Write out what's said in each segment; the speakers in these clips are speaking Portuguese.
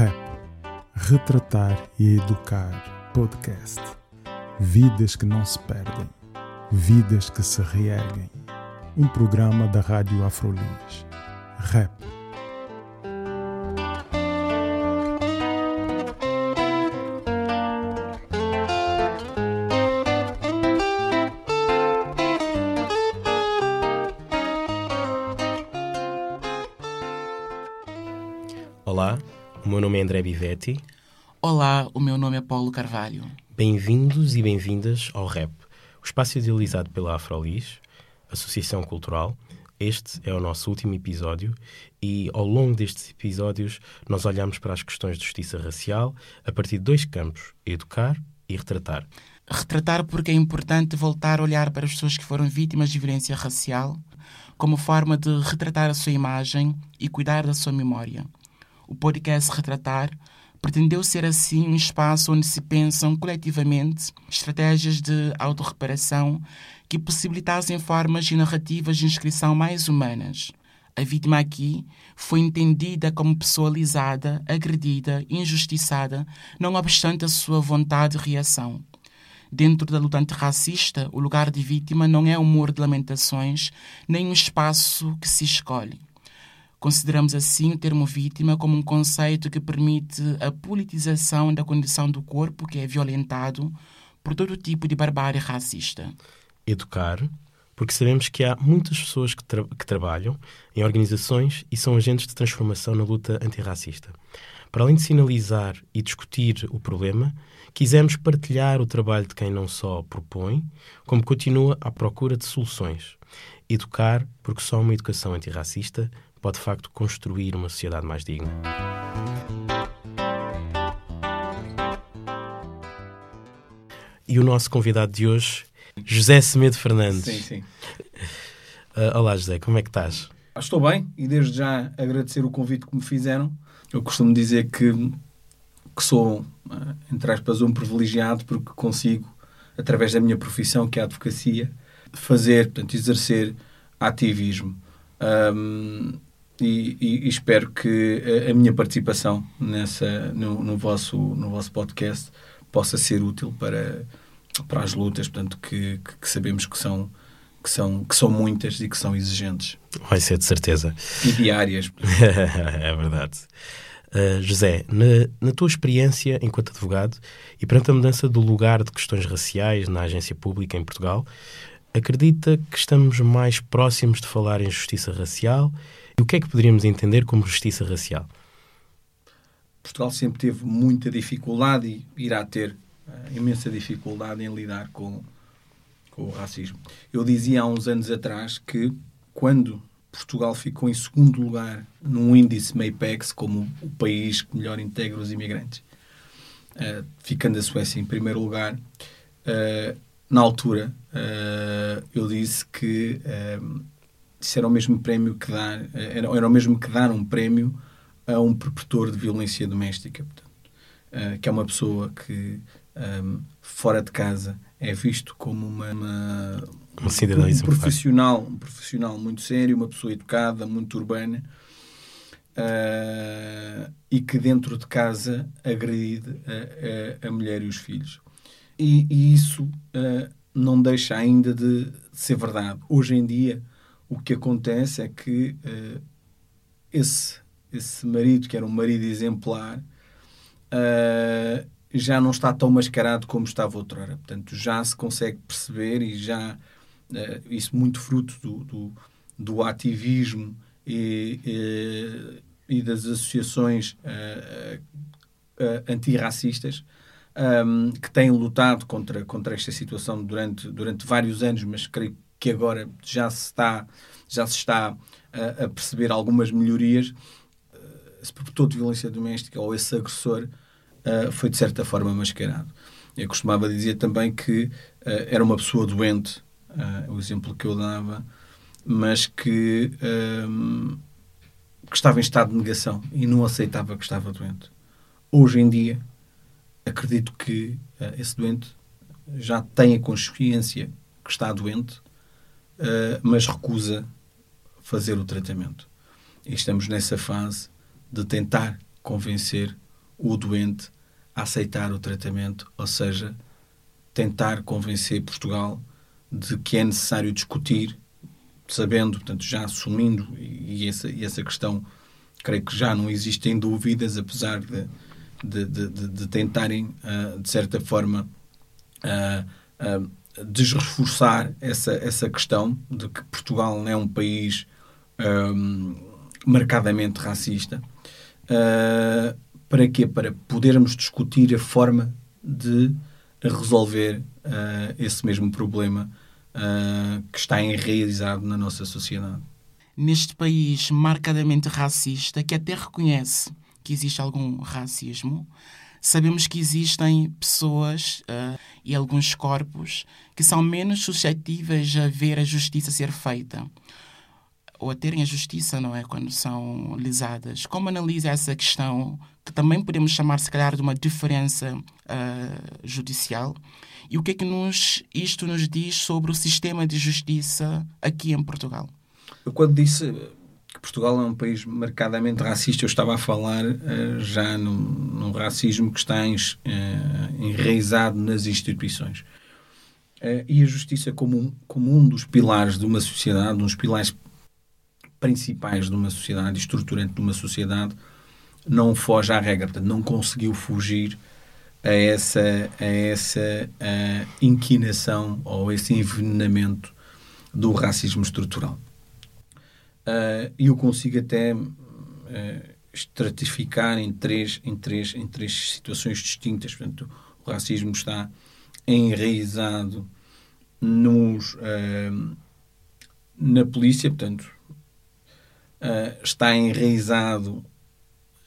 Rap. Retratar e Educar Podcast. Vidas que não se perdem. Vidas que se reerguem. Um programa da Rádio Afrolis. Rap. É André Bivetti. Olá, o meu nome é Paulo Carvalho. Bem-vindos e bem-vindas ao REP, o espaço idealizado pela Afrolis, Associação Cultural. Este é o nosso último episódio e, ao longo destes episódios, nós olhamos para as questões de justiça racial a partir de dois campos: educar e retratar. Retratar porque é importante voltar a olhar para as pessoas que foram vítimas de violência racial como forma de retratar a sua imagem e cuidar da sua memória. O podcast Retratar pretendeu ser assim um espaço onde se pensam coletivamente estratégias de autorreparação que possibilitassem formas e narrativas de inscrição mais humanas. A vítima aqui foi entendida como pessoalizada, agredida, injustiçada, não obstante a sua vontade de reação. Dentro da luta antirracista, o lugar de vítima não é um muro de lamentações, nem um espaço que se escolhe. Consideramos assim o termo vítima como um conceito que permite a politização da condição do corpo que é violentado por todo tipo de barbárie racista. Educar, porque sabemos que há muitas pessoas que, tra que trabalham em organizações e são agentes de transformação na luta antirracista. Para além de sinalizar e discutir o problema, quisemos partilhar o trabalho de quem não só propõe, como continua à procura de soluções. Educar, porque só uma educação antirracista pode de facto construir uma sociedade mais digna. E o nosso convidado de hoje, José Semedo Fernandes. Sim, sim. Uh, olá, José, como é que estás? Estou bem e desde já agradecer o convite que me fizeram. Eu costumo dizer que, que sou, uh, entre aspas, um privilegiado porque consigo, através da minha profissão, que é a advocacia, fazer, portanto, exercer ativismo. Um, e, e, e, espero que a, a, minha participação nessa, no, no, vosso, no vosso podcast possa ser útil para, para as lutas portanto, que, que, sabemos que são, que, são, que são muitas e que são exigentes. Vai ser de certeza. E diárias. é verdade. Uh, José, na, na, tua experiência enquanto advogado e perante a mudança do lugar de questões raciais na agência pública em Portugal, acredita que estamos mais próximos de falar em justiça racial o que é que poderíamos entender como justiça racial? Portugal sempre teve muita dificuldade e irá ter uh, imensa dificuldade em lidar com, com o racismo. Eu dizia há uns anos atrás que quando Portugal ficou em segundo lugar num índice MAPEX como o país que melhor integra os imigrantes, uh, ficando a Suécia em primeiro lugar, uh, na altura eu disse que isso era o mesmo prémio que dar, era, era o mesmo que dar um prémio a um perpetuador de violência doméstica, portanto, uh, que é uma pessoa que um, fora de casa é visto como uma, uma um, um profissional, um profissional muito sério, uma pessoa educada, muito urbana. Uh, e que dentro de casa agride a, a, a mulher e os filhos. E, e isso uh, não deixa ainda de ser verdade. Hoje em dia, o que acontece é que uh, esse, esse marido, que era um marido exemplar, uh, já não está tão mascarado como estava outrora. Portanto, já se consegue perceber e já uh, isso muito fruto do, do, do ativismo e, e, e, das associações antirracistas um, que têm lutado contra, contra esta situação durante, durante vários anos, mas creio que agora já se está, já se está a, a perceber algumas melhorias, uh, esse produtor de violência doméstica ou esse agressor uh, foi de certa forma mascarado. Eu costumava dizer também que uh, era uma pessoa doente, uh, o exemplo que eu dava, mas que, que estava em estado de negação e não aceitava que estava doente. Hoje em dia, acredito que esse doente já tem a consciência que está doente uh, mas recusa fazer o tratamento. E estamos nessa fase de tentar convencer o doente a aceitar o tratamento, ou seja, tentar convencer Portugal de que é necessário discutir, sabendo, portanto, já assumindo, e essa, e essa questão creio que já não existem dúvidas, apesar de, de, de, de tentarem, uh, de certa forma, uh, desreforçar essa, essa questão de que Portugal é um país um, marcadamente racista. Uh, para quê? Para podermos discutir a forma de resolver uh, esse mesmo problema uh, que está enraizado na nossa sociedade. Neste país marcadamente racista, que até reconhece que existe algum racismo, sabemos que existem pessoas uh, e alguns corpos que são menos suscetíveis a ver a justiça ser feita ou a terem a justiça, não é? Quando são lisadas. Como analisa essa questão, que também podemos chamar, se calhar, de uma diferença uh, judicial? E o que é que nos, isto nos diz sobre o sistema de justiça aqui em Portugal? Eu, quando disse Portugal é um país marcadamente racista, eu estava a falar uh, já num, racismo que está em, uh, enraizado nas instituições. Uh, e a justiça como um, como um dos pilares de uma sociedade, um dos pilares principais de uma sociedade, estruturante de uma sociedade, não foge à regra, portanto, não conseguiu fugir a essa, a essa a inquinação ou esse envenenamento do racismo estrutural. Uh, eu consigo até uh, estratificar em três, em, três, em três situações distintas. Portanto, o racismo está enraizado nos, uh, na polícia, portanto, está enraizado,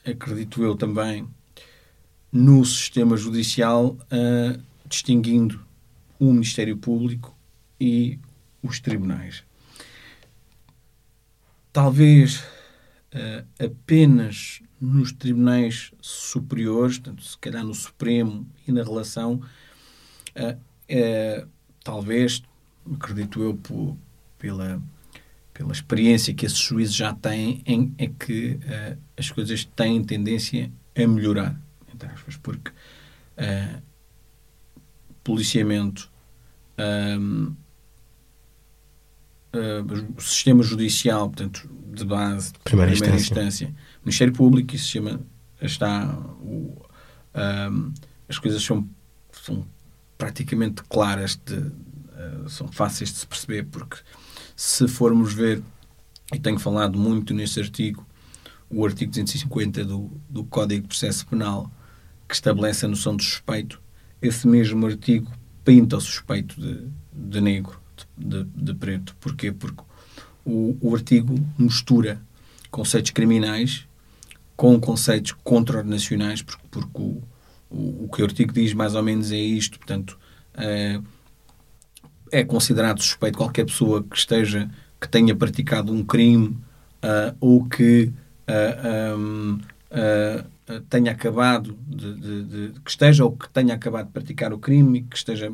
acredito eu também, no sistema judicial, distinguindo o Ministério Público e os tribunais talvez uh, apenas nos tribunais superiores, portanto, se calhar no Supremo e na relação, uh, uh, talvez, acredito eu, pela, pela experiência que esses juízes já têm, em, é que as coisas têm tendência a melhorar, entre aspas, porque policiamento, uh, o sistema judicial, portanto, de base, de primeira, primeira instância. instância. Ministério Público, isso chama, está, o, um, as coisas são, são praticamente claras, de, uh, são fáceis de se perceber, porque se formos ver, e tenho falado muito neste artigo, o artigo 250 do, do Código de Processo Penal, que estabelece a noção de suspeito, esse mesmo artigo pinta o suspeito de, de negro de, de preto. Porquê? Porque o, o artigo mistura conceitos criminais com conceitos contraordenacionais, porque, porque o, o, o, que o artigo diz mais ou menos é isto, portanto, é, é considerado suspeito qualquer pessoa que esteja, que tenha praticado um crime uh, ou que uh, um, uh, tenha acabado de, de, de, que esteja ou que tenha acabado de praticar o crime, que esteja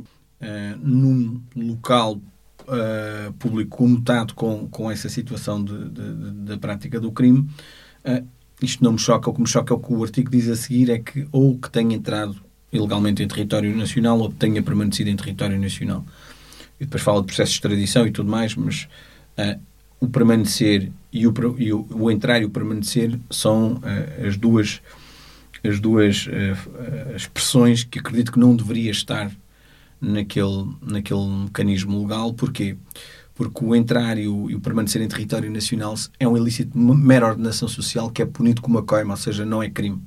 num local uh, público conotado com, com essa situação da prática do crime, uh, isto não me choca. O que me choca é o que o artigo diz a seguir: é que ou que tenha entrado ilegalmente em território nacional ou que tenha permanecido em território nacional. E depois fala de processo de extradição e tudo mais, mas uh, o permanecer e o, e o, o, entrar e o permanecer são as duas, as duas expressões que acredito que não deveria estar naquele, naquele mecanismo legal. Porquê? Porque o entrar e o, e o, permanecer em território nacional é um ilícito de mera ordenação social que é punido com uma coima, ou seja, não é crime.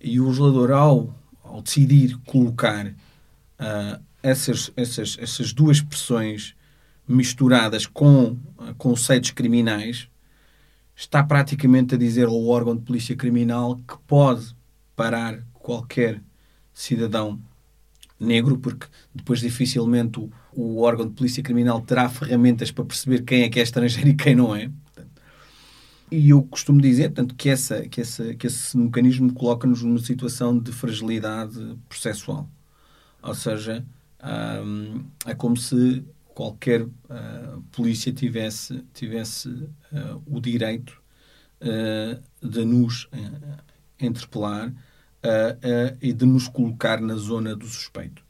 E o legislador, ao, ao decidir colocar uh, essas, essas, essas duas expressões misturadas com uh, conceitos criminais, está praticamente a dizer ao órgão de polícia criminal que pode parar qualquer cidadão negro, porque depois dificilmente o, o, órgão de polícia criminal terá ferramentas para perceber quem é que é estrangeiro e quem não é. E eu costumo dizer, tanto que, essa, que, essa, que esse mecanismo coloca-nos numa situação de fragilidade processual. Ou seja, hum, é como se qualquer uh, polícia tivesse, tivesse uh, o direito uh, de nos interpelar uh, uh, e de nos colocar na zona do suspeito.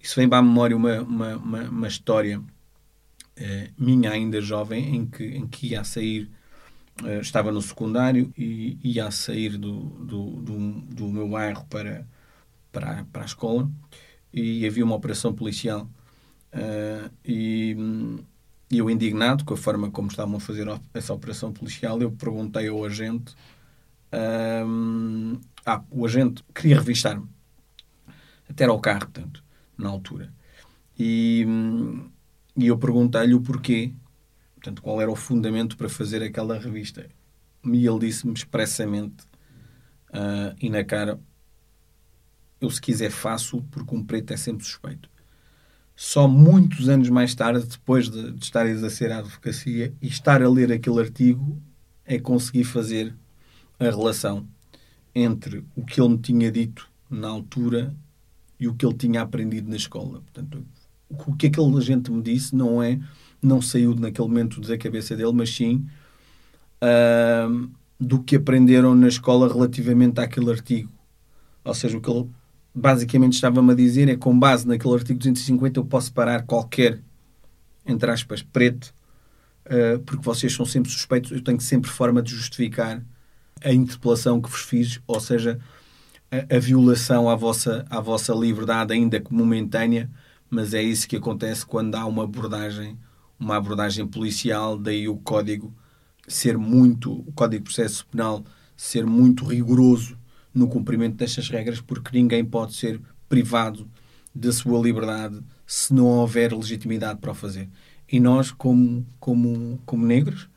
Isso vem a memória uma, uma, uma, uma história minha ainda jovem em que, em que ia a sair estava no secundário e ia a sair do, do, do, do meu bairro para, para, para a escola e havia uma operação policial uh, e, e eu indignado com a forma como estavam a fazer essa operação policial eu perguntei ao agente ah, o agente queria revistar-me. Até era o carro, portanto, na altura. E, e eu perguntei-lhe o porquê portanto, qual era o fundamento para fazer aquela revista. E ele disse-me expressamente uh, e na cara eu se quiser faço porque um preto é sempre suspeito. Só muitos anos mais tarde, depois de, de estar a exercer a advocacia e estar a ler aquele artigo, é conseguir fazer a relação entre o que ele me tinha dito na altura e o que ele tinha aprendido na escola. Portanto, o que aquele agente me disse não é, não saiu naquele momento da cabeça dele, mas sim uh, do que aprenderam na escola relativamente àquele artigo. Ou seja, o que ele basicamente estava-me a dizer é com base naquele artigo 250 eu posso parar qualquer, entre aspas, preto, uh, porque vocês são sempre suspeitos, eu tenho sempre forma de justificar a interpelação que vos fiz, ou seja, a, a violação à vossa, à vossa liberdade, ainda que momentânea, mas é isso que acontece quando há uma abordagem, uma abordagem policial, daí o código ser muito, o Código de Processo Penal ser muito rigoroso no cumprimento destas regras, porque ninguém pode ser privado da sua liberdade se não houver legitimidade para o fazer. E nós, como, como, como negros,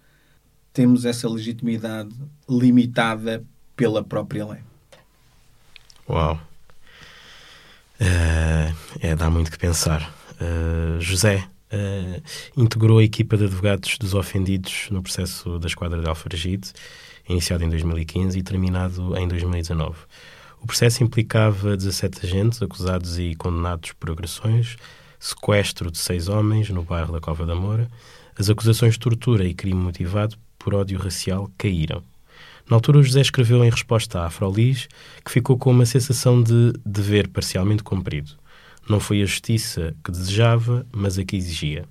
temos essa legitimidade limitada pela própria lei. Uau! Uh, é, dá muito que pensar. Uh, José uh, integrou a equipa de advogados dos ofendidos no processo da Esquadra de Alfargide iniciado em 2015 e terminado em 2019. O processo implicava 17 agentes acusados e condenados por agressões, sequestro de seis homens no bairro da Cova da Moura. As acusações de tortura e crime motivado por ódio racial caíram. Na altura, José escreveu em resposta à Afrolis que ficou com uma sensação de dever parcialmente cumprido. Não foi a justiça que desejava, mas a que exigia.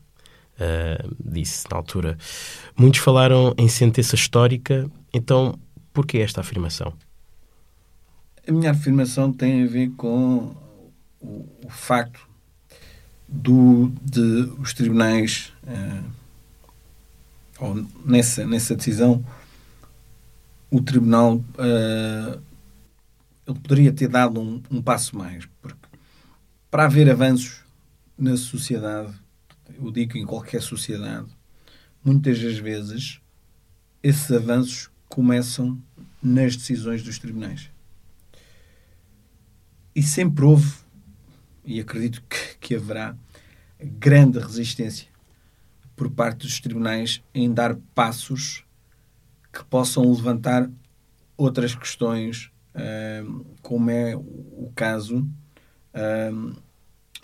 Uh, disse na altura. Muitos falaram em sentença histórica então, por que esta afirmação? A minha afirmação tem a ver com o, o facto do, de os tribunais, eh, ou nessa, nessa decisão, o tribunal eh, ele poderia ter dado um, um passo mais, porque para haver avanços na sociedade, eu digo em qualquer sociedade, muitas das vezes esses avanços começam nas decisões dos tribunais. E sempre houve, e acredito que, que haverá, grande resistência por parte dos tribunais em dar passos que possam levantar outras questões, como é o caso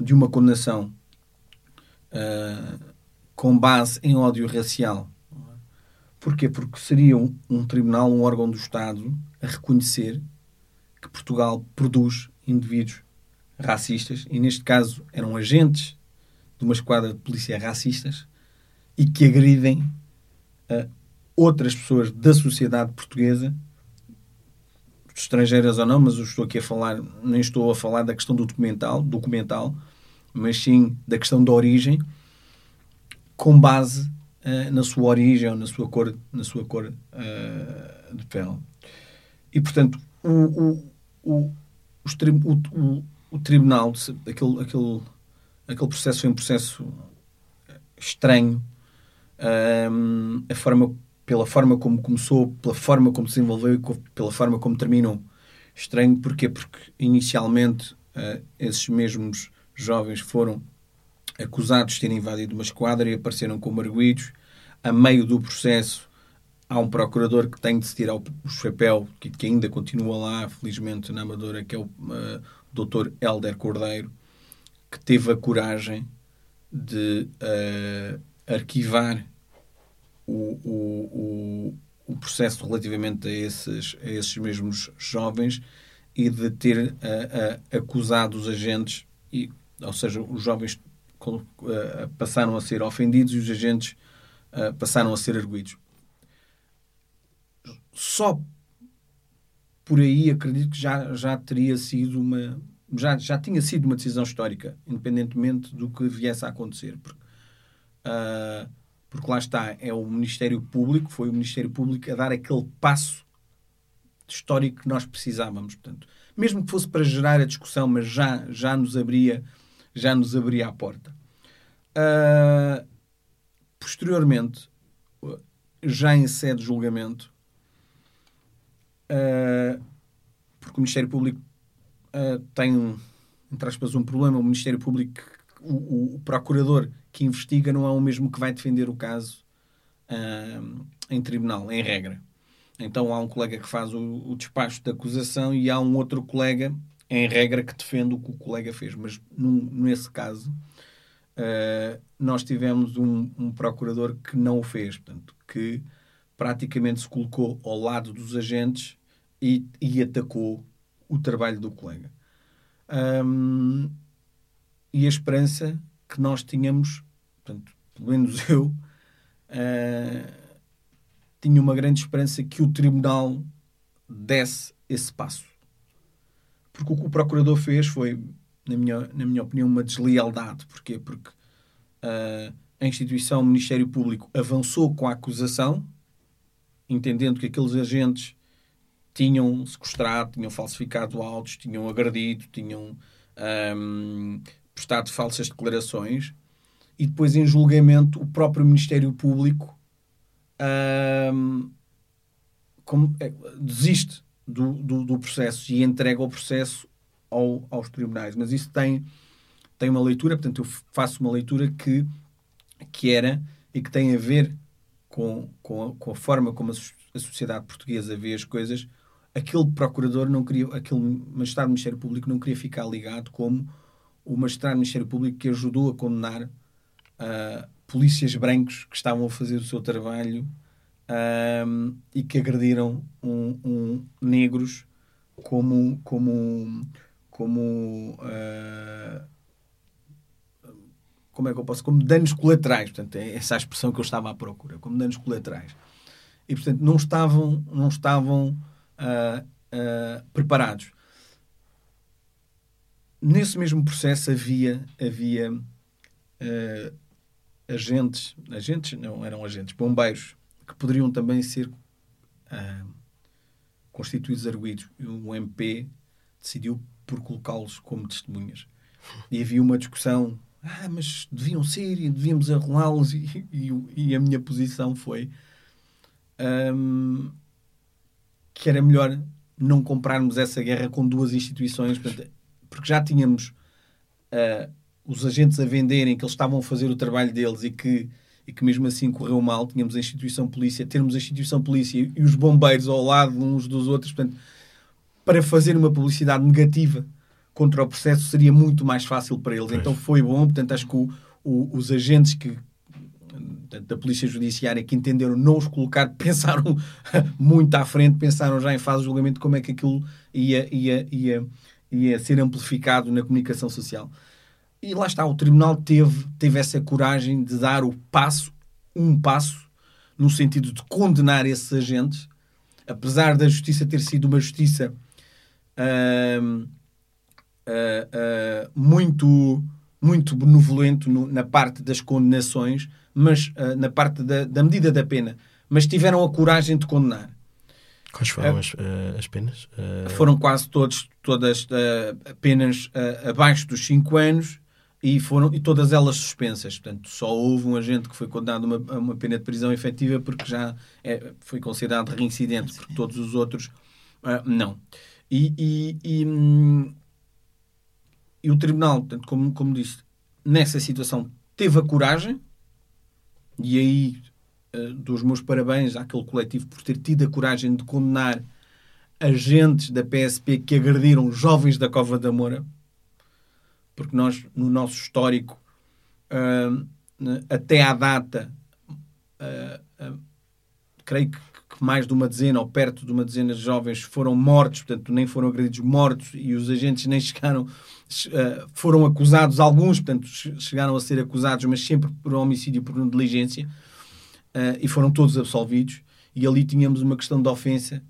de uma condenação com base em ódio racial Porquê? Porque seria um, um tribunal, um órgão do Estado, a reconhecer que Portugal produz indivíduos racistas, e neste caso eram agentes de uma esquadra de polícia racistas e que agridem uh, outras pessoas da sociedade portuguesa, estrangeiras ou não, mas eu estou aqui a falar, nem estou a falar da questão do documental, documental, mas sim da questão da origem, com base uh, na sua origem ou na sua cor, na sua cor uh, de pele. E, portanto, o, o, o, o, o tribunal, aquele, aquele, aquele processo foi um processo estranho, um, a forma, pela forma como começou, pela forma como se desenvolveu e pela forma como terminou. Estranho porquê? Porque inicialmente uh, esses mesmos jovens foram acusados de terem invadido uma esquadra e apareceram como arguídos. A meio do processo, há um procurador que tem de se tirar o, chapéu, que, que, ainda continua lá, felizmente, na Amadora, que é o uh, Dr. Helder Cordeiro, que teve a coragem de uh, arquivar o, o, o, processo relativamente a esses, a esses mesmos jovens e de ter acusado os agentes, e, ou seja, os jovens passaram a ser ofendidos e os agentes passaram a ser arguídos. Só por aí acredito que já, já teria sido uma. Já, já tinha sido uma decisão histórica, independentemente do que viesse a acontecer. Porque, uh, porque lá está, é o Ministério Público, foi o Ministério Público a dar aquele passo histórico que nós precisávamos. Portanto, mesmo que fosse para gerar a discussão, mas já, já, nos, abria, já nos abria a porta. Uh, posteriormente, já em sede de julgamento, uh, porque o Ministério Público uh, tem, entre aspas, um problema. O Ministério Público, o, o, procurador que investiga, não é o mesmo que vai defender o caso uh, em tribunal, em regra. Então há um colega que faz o, o despacho da acusação e há um outro colega, em regra, que defende o que o colega fez. Mas num, nesse caso, uh, nós tivemos um, um, procurador que não o fez, portanto, que praticamente se colocou ao lado dos agentes e, e atacou o trabalho do colega. Um, e a esperança que nós tínhamos, portanto, pelo menos eu, uh, tinha uma grande esperança que o tribunal desse esse passo. Porque o que o procurador fez foi, na minha, na minha opinião, uma deslealdade. Porquê? Porque uh, a instituição, o Ministério Público, avançou com a acusação, entendendo que aqueles agentes tinham sequestrado, tinham falsificado autos, tinham agredido, tinham um, prestado falsas declarações e depois em julgamento o próprio Ministério Público um, como, é, desiste do, do, do, processo e entrega o processo ao, aos tribunais. Mas isso tem, tem uma leitura, portanto, eu faço uma leitura que, que era e que tem a ver com, com, a, com a forma como a, a sociedade portuguesa vê as coisas, aquele procurador não queria, aquele magistrado do Ministério Público não queria ficar ligado como o magistrado do Ministério Público que ajudou a condenar uh, polícias brancos que estavam a fazer o seu trabalho uh, e que agrediram um, um, negros como como como uh, como é que eu posso como danos colaterais portanto é essa a expressão que eu estava à procura como danos colaterais e portanto não estavam não estavam preparados. Nesse mesmo processo havia, havia uh, agentes, agentes, não eram agentes, bombeiros, que poderiam também ser constituídos arguídos. O MP decidiu por colocá-los como testemunhas. E havia uma discussão, ah, mas deviam ser e devíamos arrolá-los, e, e, e, a minha posição foi. Um, que era melhor não comprarmos essa guerra com duas instituições, porque já tínhamos uh, os agentes a venderem que eles estavam a fazer o trabalho deles e que, e que mesmo assim correu mal. Tínhamos a instituição polícia, termos a instituição polícia e os bombeiros ao lado uns dos outros, portanto, para fazer uma publicidade negativa contra o processo seria muito mais fácil para eles. Pois. Então foi bom, portanto, acho que o, o, os agentes que, da Polícia Judiciária que entenderam não os colocar, pensaram muito à frente, pensaram já em fase de julgamento como é que aquilo ia, ia, ia, ia ser amplificado na comunicação social. E lá está, o Tribunal teve, teve essa coragem de dar o passo, um passo, no sentido de condenar esses agentes, apesar da justiça ter sido uma justiça uh, uh, uh, muito, muito benevolente no, na parte das condenações, mas uh, na parte da, da, medida da pena, mas tiveram a coragem de condenar. Quais foram uh, as, uh, as, penas? Foram quase todos, todas penas abaixo dos 5 anos e, foram, e todas elas suspensas. Portanto, só houve um agente que foi condenado a uma, uma pena de prisão efetiva porque já é, foi considerado reincidente, porque todos os outros não. E, e, e, hum, e, o tribunal, portanto, como, como disse, nessa situação teve a coragem e aí uh, dou os meus parabéns àquele coletivo por ter tido a coragem de condenar agentes da PSP que agrediram jovens da Cova da Moura, porque nós, no nosso histórico, uh, até à data, uh, creio que, mais de uma dezena ou perto de uma dezena de jovens foram mortos, portanto, nem foram agredidos mortos e os agentes nem chegaram, foram acusados, alguns, portanto, chegaram a ser acusados, mas sempre por homicídio por negligência, uh, e foram todos absolvidos. E ali tínhamos uma questão de ofensa,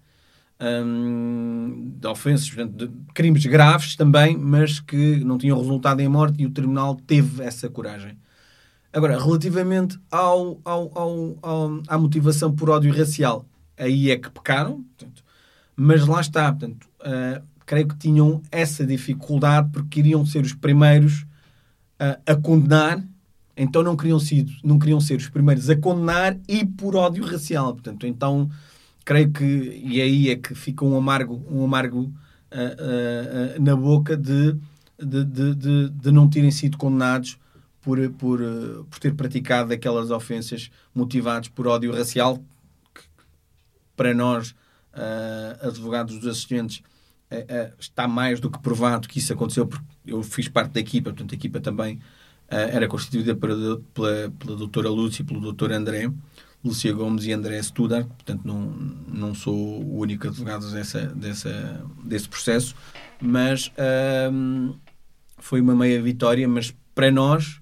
um, de ofensas, de crimes graves também, mas que não tinham resultado em morte e o tribunal teve essa coragem. Agora, relativamente ao, ao, ao, ao, à motivação por ódio racial, aí é que pecaram, portanto, mas lá está, portanto, uh, creio que tinham essa dificuldade porque queriam ser os primeiros uh, a condenar, então não queriam, sido, não queriam ser os primeiros a condenar e por ódio racial, portanto, então creio que, e aí é que fica um amargo, um amargo uh, na boca de, de, de, de, de não terem sido condenados por, por, por ter praticado aquelas ofensas motivadas por ódio racial, para nós, uh, advogados dos assistentes, uh, uh, está mais do que provado que isso aconteceu, porque eu fiz parte da equipa, portanto, a equipa também era constituída pela, pela, pela doutora Lúcia e pelo doutor André, Lúcia Gomes e André Studar, portanto, não, não sou o único advogado dessa, dessa, desse processo, mas foi uma meia vitória, mas para nós,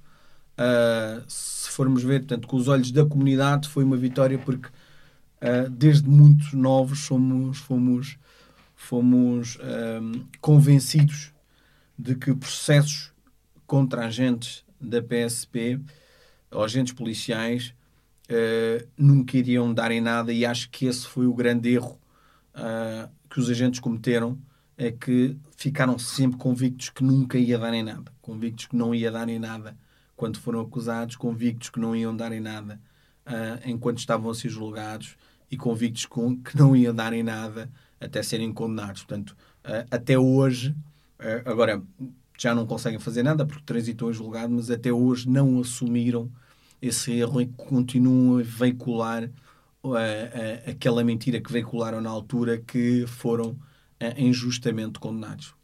se formos ver, portanto, com os olhos da comunidade, foi uma vitória porque uh, desde muito novos fomos, fomos, fomos um, convencidos de que processos contra agentes da PSP, agentes policiais, uh, nunca iriam dar em nada e acho que esse foi o grande erro uh, que os agentes cometeram, é que ficaram sempre convictos que nunca ia dar em nada, convictos que não ia dar em nada quando foram acusados, convictos que não iam dar em nada uh, enquanto estavam a ser julgados e convictos com, que não iam dar em nada até serem condenados. Portanto, até hoje, agora já não conseguem fazer nada porque transitou em julgado, mas até hoje não assumiram esse erro e continuam a veicular aquela mentira que veicularam na altura que foram injustamente condenados.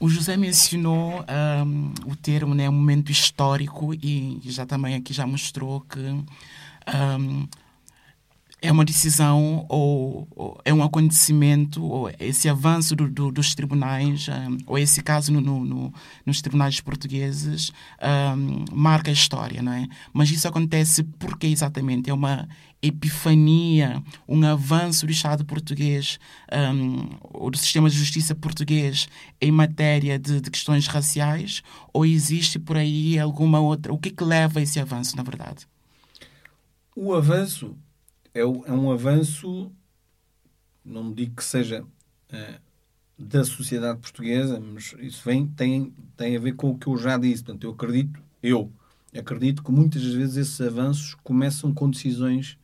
O José mencionou um, o termo, né, um momento histórico, e já também aqui já mostrou que um, é uma decisão ou, ou, é um acontecimento ou esse avanço do, do, dos tribunais um, ou esse caso no, no, nos tribunais portugueses um, marca a história, não é? Mas isso acontece porque exatamente é uma epifania, um avanço do Estado português um, ou do sistema de justiça português em matéria de, de questões raciais ou existe por aí alguma outra? O que, é que leva a esse avanço, na verdade? O avanço é, é um avanço, não digo que seja uh, da sociedade portuguesa, mas isso vem, tem, tem a ver com o que eu já disse. Portanto, eu acredito, eu acredito que muitas vezes esses avanços começam com decisões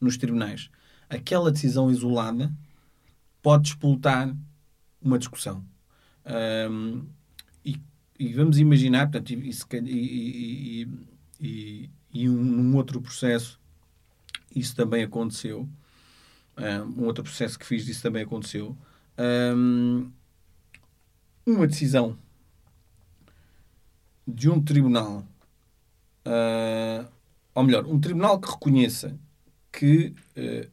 nos tribunais. Aquela decisão isolada pode explotar uma discussão. Um, e, e, vamos imaginar, portanto, e, e, e um, um outro processo isso também aconteceu. Um outro processo que fiz disso também aconteceu. uma decisão de um tribunal, uh, ou melhor, um tribunal que reconheça que uh,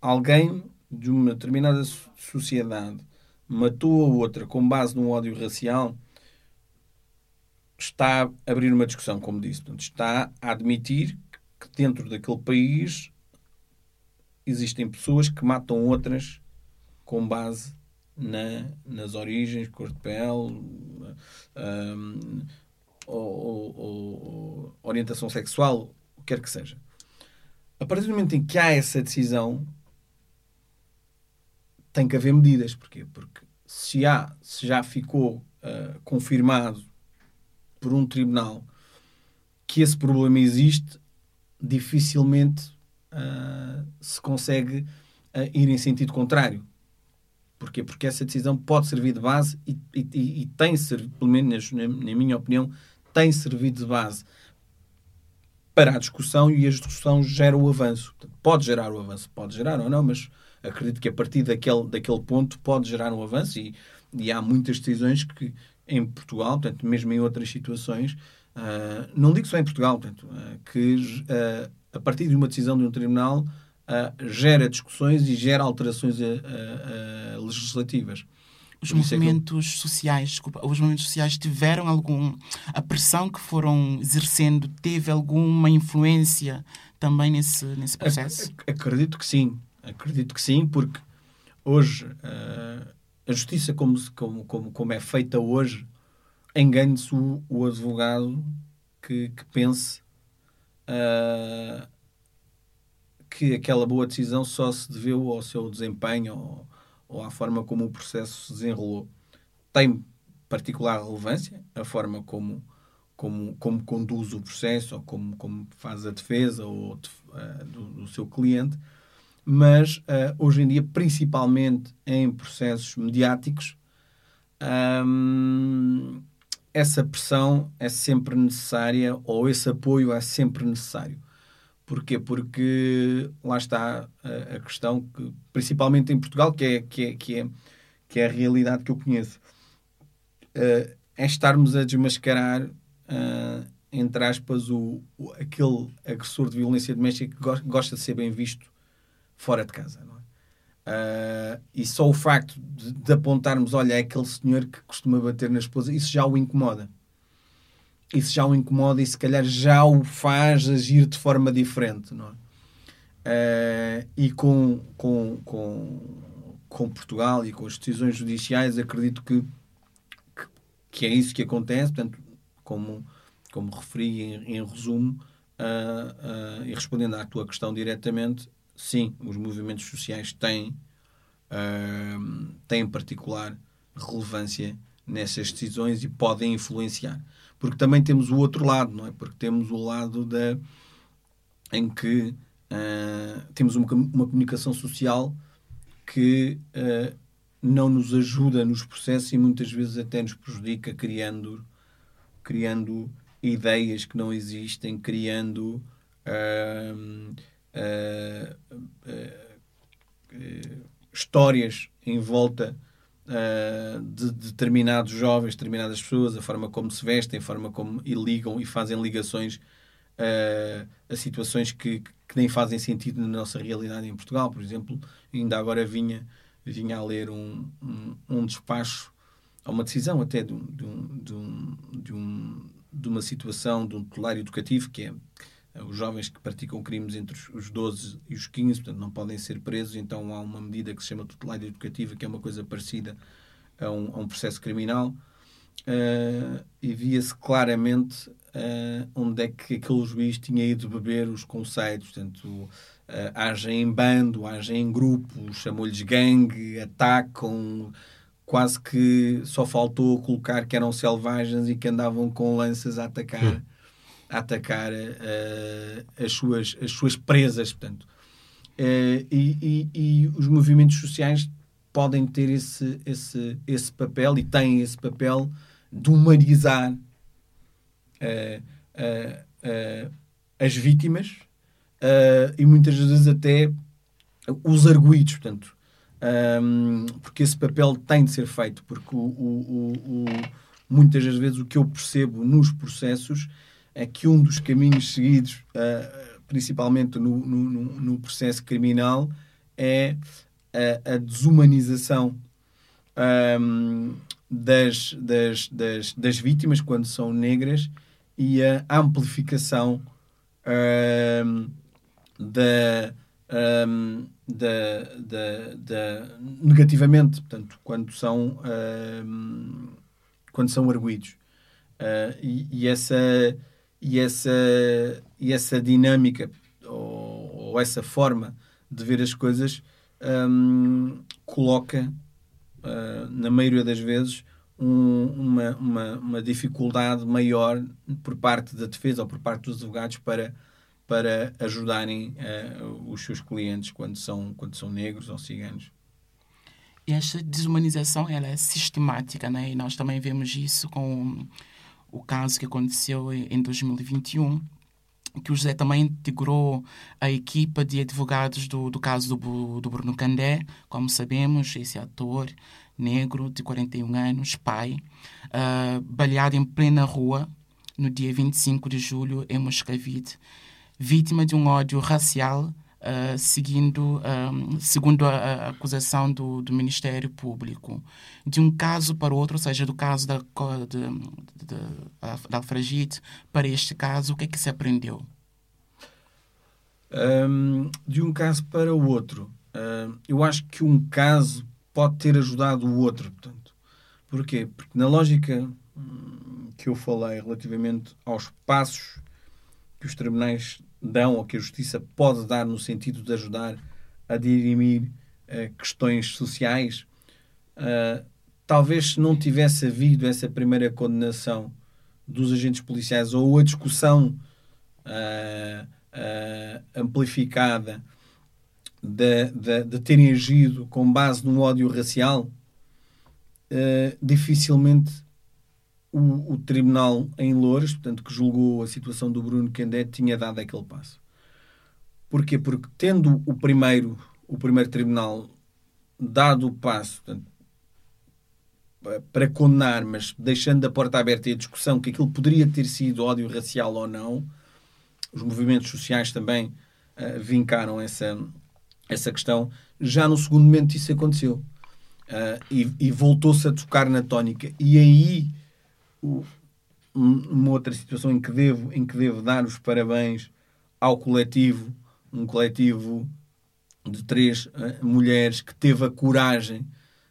alguém de uma determinada sociedade matou a outra com base num ódio racial, está a abrir uma discussão, como disse. Portanto, está a admitir que dentro daquele país existem pessoas que matam outras com base na, nas origens, cor de pele, ou, ou, ou, orientação sexual, o que quer que seja. A partir do momento em que há essa decisão, tem que haver medidas. Porquê? Porque se, há, se já ficou uh, confirmado por um tribunal que esse problema existe, dificilmente uh, se consegue uh, ir em sentido contrário. Porquê? Porque essa decisão pode servir de base e, e, e tem servido, pelo menos na, na, minha opinião, tem servido de base para a discussão e a discussão gera o avanço. Pode gerar o avanço, pode gerar ou não, mas acredito que a partir daquele, daquele ponto pode gerar um avanço e, e há muitas decisões que em Portugal, portanto, mesmo em outras situações, uh, não digo só em Portugal, portanto, uh, que uh, a partir de uma decisão de um tribunal gera discussões e gera alterações legislativas. Os movimentos é sociais, desculpa, os movimentos sociais tiveram algum a pressão que foram exercendo teve alguma influência também nesse nesse processo? Acredito que sim, acredito que sim, porque hoje a justiça como, como, como, como é feita hoje engane-se o, o, advogado que, que pense uh, que aquela boa decisão só se deveu ao seu desempenho ou, ou à forma como o processo se desenrolou. Tem particular relevância a forma como, como, como conduz o processo ou como, como faz a defesa ou, uh, do, do, seu cliente, mas uh, hoje em dia, principalmente em processos mediáticos, um, essa pressão é sempre necessária ou esse apoio é sempre necessário. Porquê? Porque lá está a, a questão que, principalmente em Portugal, que é, que é, que é, que é a realidade que eu conheço, uh, é estarmos a desmascarar, uh, entre aspas, o, aquele agressor de violência doméstica que gosta de ser bem visto fora de casa. Não é? Uh, e só o facto de, de, apontarmos, olha, é aquele senhor que costuma bater na esposa, isso já o incomoda isso já o incomoda e se calhar já o faz agir de forma diferente, não é? Uh, e com, com, com, com Portugal e com as decisões judiciais, acredito que, que, que é isso que acontece. Portanto, como, como referi em, em resumo, uh, e respondendo à tua questão diretamente, sim, os movimentos sociais têm, têm particular relevância nessas decisões e podem influenciar porque também temos o outro lado, não é? Porque temos o lado da em que uh, temos uma, uma, comunicação social que uh, não nos ajuda nos processos e muitas vezes até nos prejudica criando criando ideias que não existem, criando uh, histórias em volta de, determinados jovens, determinadas pessoas, a forma como se vestem, a forma como ligam e fazem ligações uh, a situações que, que nem fazem sentido na nossa realidade em Portugal. Por exemplo, ainda agora vinha, vinha a ler um, um, um despacho, uma decisão até de, um, de, de, de uma situação de um tutelar educativo que é os jovens que praticam crimes entre os 12 e os 15, portanto, não podem ser presos, então há uma medida que se chama tutelagem educativa, que é uma coisa parecida a um, a um processo criminal, uh, e via-se claramente uh, onde é que aquele juiz tinha ido beber os conceitos, portanto, uh, agem em bando, agem em grupo, chamou-lhes gangue, atacam, quase que só faltou colocar que eram selvagens e que andavam com lanças a atacar a atacar uh, as, suas, as suas presas. Portanto. Uh, e, e, e, os movimentos sociais podem ter esse, esse, esse papel e têm esse papel de humanizar uh, as vítimas e muitas vezes até os arguídos. Portanto, um, porque esse papel tem de ser feito, porque o, o, o, muitas das vezes o que eu percebo nos processos é que um dos caminhos seguidos, uh, principalmente no, no, no, processo criminal, é a, a desumanização um, das, das, das, das, vítimas quando são negras e a amplificação um, da, um, da, da, da, negativamente, portanto, quando são, quando são arguídos. Uh, e, e, essa e essa, e essa dinâmica ou, ou essa forma de ver as coisas um, coloca, uh, na maioria das vezes, um, uma, uma, uma, dificuldade maior por parte da defesa ou por parte dos advogados para, para ajudarem uh, os seus clientes quando são, quando são negros ou ciganos. E esta desumanização ela é sistemática, né? e nós também vemos isso com o caso que aconteceu em 2021, que o José também integrou a equipa de advogados do, do caso do, do Bruno Candé, como sabemos, esse ator negro de 41 anos, pai, uh, baleado em plena rua no dia 25 de julho em Moscavide, vítima de um ódio racial uh, seguindo, um, segundo a, a acusação do, do, Ministério Público. De um caso para o outro, ou seja, do caso da, de, de, da Alfragite para este caso, o que é que se aprendeu? Um, de um caso para o outro, uh, eu acho que um caso pode ter ajudado o outro. Portanto. Porquê? Porque na lógica hum, que eu falei relativamente aos passos que os tribunais dão ou que a justiça pode dar no sentido de ajudar a dirimir uh, questões sociais, uh, talvez se não tivesse havido essa primeira condenação dos agentes policiais ou a discussão uh, amplificada de, de, de, terem agido com base num ódio racial, dificilmente o, o, tribunal em Loures, portanto, que julgou a situação do Bruno Candé, tinha dado aquele passo. Porquê? Porque tendo o primeiro, o primeiro tribunal dado o passo portanto, para condenar, mas deixando a porta aberta e a discussão que aquilo poderia ter sido ódio racial ou não, os movimentos sociais também uh, vincaram essa, essa questão. Já no segundo momento isso aconteceu. Uh, e, e voltou-se a tocar na tónica. E aí uma outra situação em que devo, em que devo dar os parabéns ao coletivo, um coletivo de três uh, mulheres que teve a coragem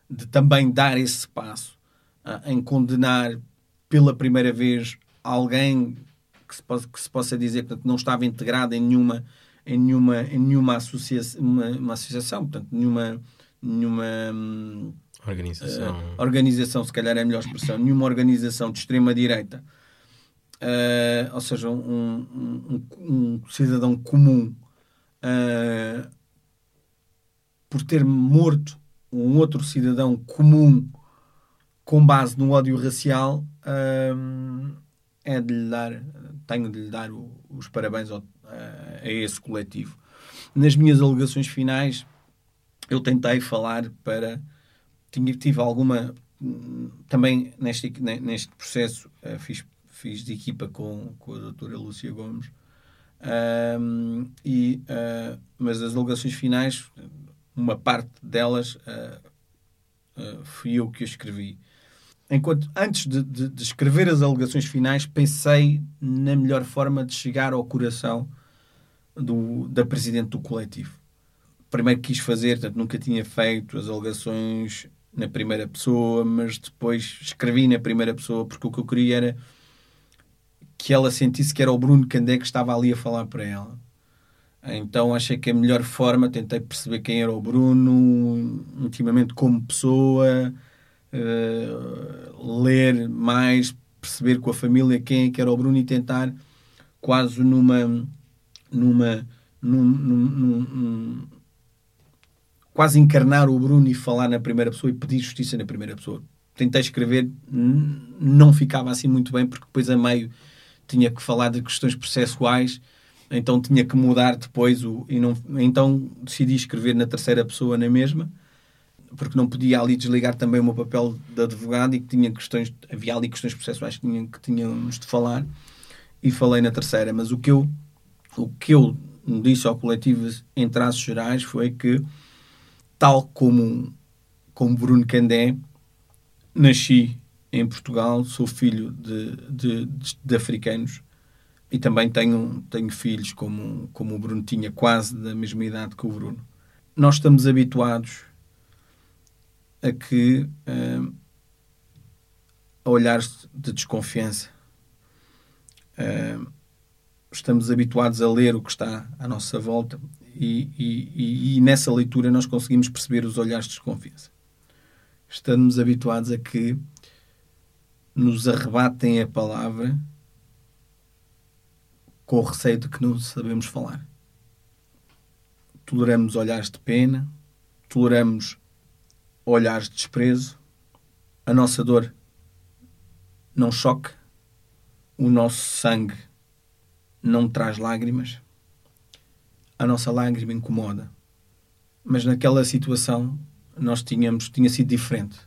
de também dar esse passo uh, em condenar pela primeira vez alguém que se, possa, que se possa dizer que não estava integrado em nenhuma em nenhuma em nenhuma associação uma, uma associação portanto nenhuma nenhuma hum, Organização. Uh, organização, se calhar é a melhor expressão, nenhuma organização de extrema-direita, uh, ou seja, um, um, um cidadão comum, uh, por ter morto um outro cidadão comum com base no ódio racial, é de lhe dar, tenho de lhe dar os parabéns ao, a esse coletivo. Nas minhas alegações finais, eu tentei falar para tinha, tive alguma. Também neste, neste processo uh, fiz, fiz de equipa com, com a doutora Lúcia Gomes. Um, e, uh, mas as alegações finais, uma parte delas uh, fui eu que escrevi. Enquanto antes de, de, de, escrever as alegações finais, pensei na melhor forma de chegar ao coração do, da presidente do coletivo. Primeiro quis fazer, portanto, nunca tinha feito as alegações na primeira pessoa, mas depois escrevi na primeira pessoa porque o que eu queria era que ela sentisse que era o Bruno Candé que estava ali a falar para ela. Então achei que a melhor forma, tentei perceber quem era o Bruno, intimamente como pessoa, uh, ler mais, perceber com a família quem é que era o Bruno e tentar quase numa numa num, num, num, quase encarnar o Bruno e falar na primeira pessoa e pedir justiça na primeira pessoa. Tentei escrever, não ficava assim muito bem, porque depois a meio tinha que falar de questões processuais, então tinha que mudar depois o. E não, então decidi escrever na terceira pessoa na mesma, porque não podia ali desligar também o meu papel de advogado e que tinha questões, havia ali questões processuais que, tinha, que tínhamos de falar e falei na terceira. Mas o que eu, o que eu disse ao coletivo em traços gerais foi que tal como, como Bruno Candé, nasci em Portugal, sou filho de, de, de, de, africanos e também tenho, tenho filhos como, como o Bruno tinha, quase da mesma idade que o Bruno. Nós estamos habituados a que uh, a olhares de desconfiança. Uh, estamos habituados a ler o que está à nossa volta e, e, e, nessa leitura nós conseguimos perceber os olhares de desconfiança. Estamos habituados a que nos arrebatem a palavra com o receio de que não sabemos falar. Toleramos olhares de pena, toleramos olhares de desprezo, a nossa dor não choca, o nosso sangue não traz lágrimas a nossa lágrima incomoda. Mas naquela situação nós tínhamos, tinha sido diferente.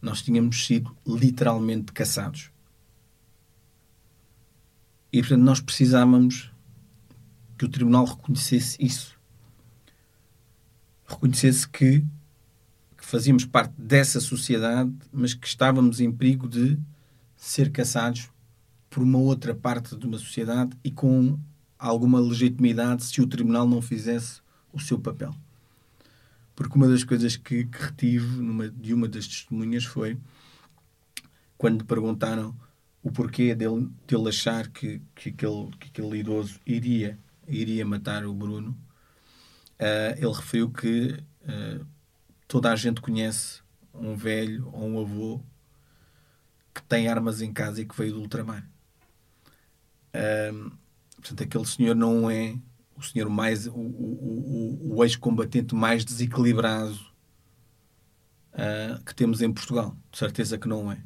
Nós tínhamos sido literalmente caçados. E portanto nós precisávamos que o tribunal reconhecesse isso. reconhecesse que, que fazíamos parte dessa sociedade, mas que estávamos em perigo de ser caçados por uma outra parte de uma sociedade e com alguma legitimidade se o tribunal não fizesse o seu papel. Porque uma das coisas que, que retive numa, de uma das testemunhas foi quando perguntaram o porquê dele, dele achar que, que, aquele, que aquele idoso iria, iria matar o Bruno, uh, ele referiu que uh, toda a gente conhece um velho ou um avô que tem armas em casa e que veio do ultramar. Uh, portanto, aquele senhor não é o senhor mais o, o, o, o ex-combatente mais desequilibrado uh, que temos em Portugal. De certeza que não é.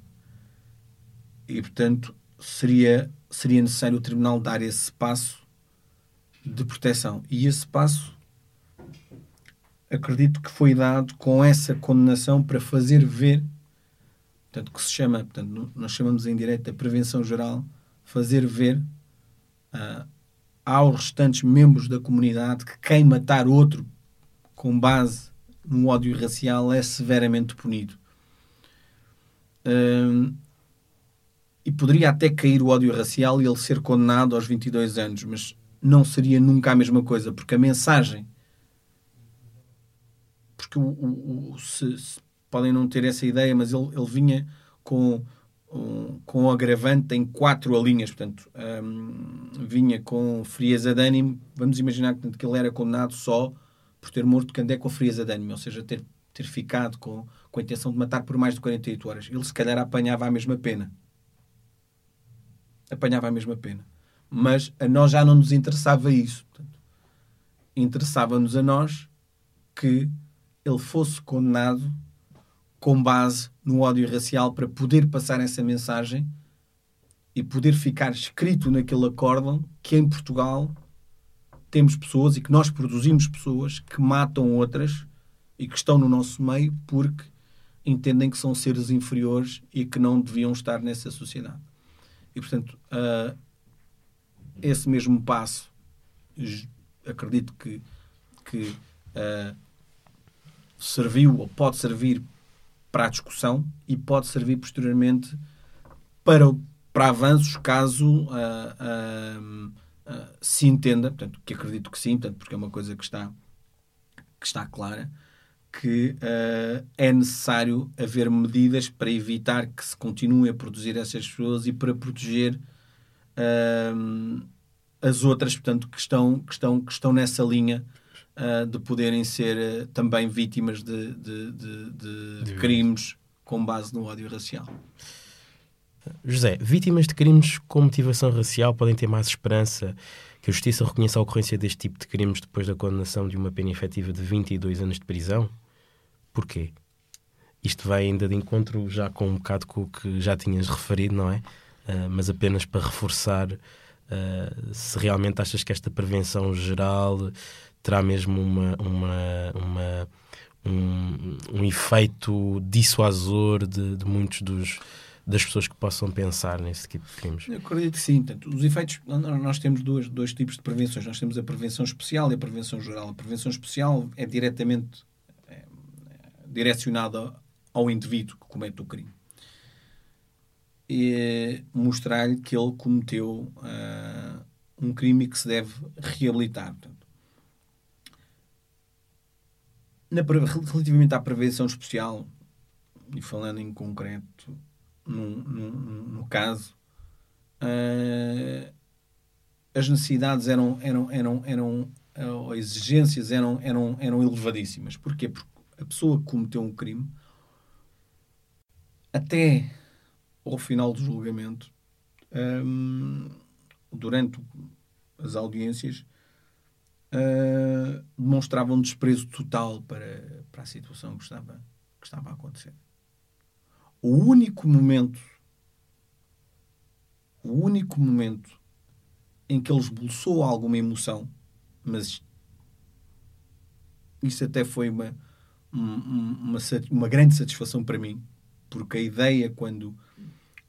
E portanto seria, seria necessário o Tribunal dar esse passo de proteção. E esse passo acredito que foi dado com essa condenação para fazer ver, portanto, que se chama, portanto, nós chamamos em direito a prevenção geral, fazer ver uh, aos restantes membros da comunidade que quem matar outro com base no ódio racial é severamente punido. Uh, e poderia até cair o ódio racial e ele ser condenado aos 22 anos, mas não seria nunca a mesma coisa, porque a mensagem. Porque o, o, o se, se, podem não ter essa ideia, mas ele, ele vinha com um, com agravante em quatro linhas, portanto, um, vinha com frieza de ânimo. Vamos imaginar portanto, que ele era condenado só por ter morto Candé com frieza de ânimo, ou seja, ter, ter ficado com, com a intenção de matar por mais de 48 horas. Ele, se calhar, apanhava a mesma pena. Apanhava a mesma pena. Mas a nós já não nos interessava isso. Interessava-nos a nós que ele fosse condenado com base no ódio racial para poder passar essa mensagem e poder ficar escrito naquele acórdão que em Portugal temos pessoas e que nós produzimos pessoas que matam outras e que estão no nosso meio porque entendem que são seres inferiores e que não deviam estar nessa sociedade. E, portanto, uh, esse mesmo passo, acredito que, que uh, serviu ou pode servir para a discussão e pode servir posteriormente para, para avanços caso uh, uh, se entenda, portanto, que acredito que sim, portanto, porque é uma coisa que está, que está clara, que é necessário haver medidas para evitar que se continue a produzir essas pessoas e para proteger as outras, portanto, que estão, que estão, que estão nessa linha uh, de poderem ser uh, também vítimas de, de, de, de crimes com base no ódio racial. José, vítimas de crimes com motivação racial podem ter mais esperança que a Justiça reconheça a ocorrência deste tipo de crimes depois da condenação de uma pena efetiva de 22 anos de prisão? Porquê? Isto vai ainda de encontro já com um bocado com o que já tinhas referido, não é? Uh, mas apenas para reforçar uh, se realmente achas que esta prevenção geral terá mesmo uma, uma, uma um, um, efeito dissuasor de, de muitos dos das pessoas que possam pensar nesse tipo de crimes? Eu acredito que sim. Portanto, os efeitos, nós temos dois, dois tipos de prevenções. Nós temos a prevenção especial e a prevenção geral. A prevenção especial é diretamente é, é, direcionada ao indivíduo que comete o crime. E mostrar-lhe que ele cometeu uh, um crime que se deve reabilitar. Portanto, na, relativamente à prevenção especial, e falando em concreto no, no, no caso, uh, as necessidades eram, eram, eram, eram uh, exigências eram, eram, eram elevadíssimas. Porquê? Porque a pessoa que cometeu um crime, até ao final do julgamento, um, durante as audiências, uh, demonstrava um desprezo total para, para a situação que estava, que estava a acontecer. O único momento, o único momento em que ele esboçou alguma emoção, mas isso até foi uma, uma, uma grande satisfação para mim, porque a ideia, quando,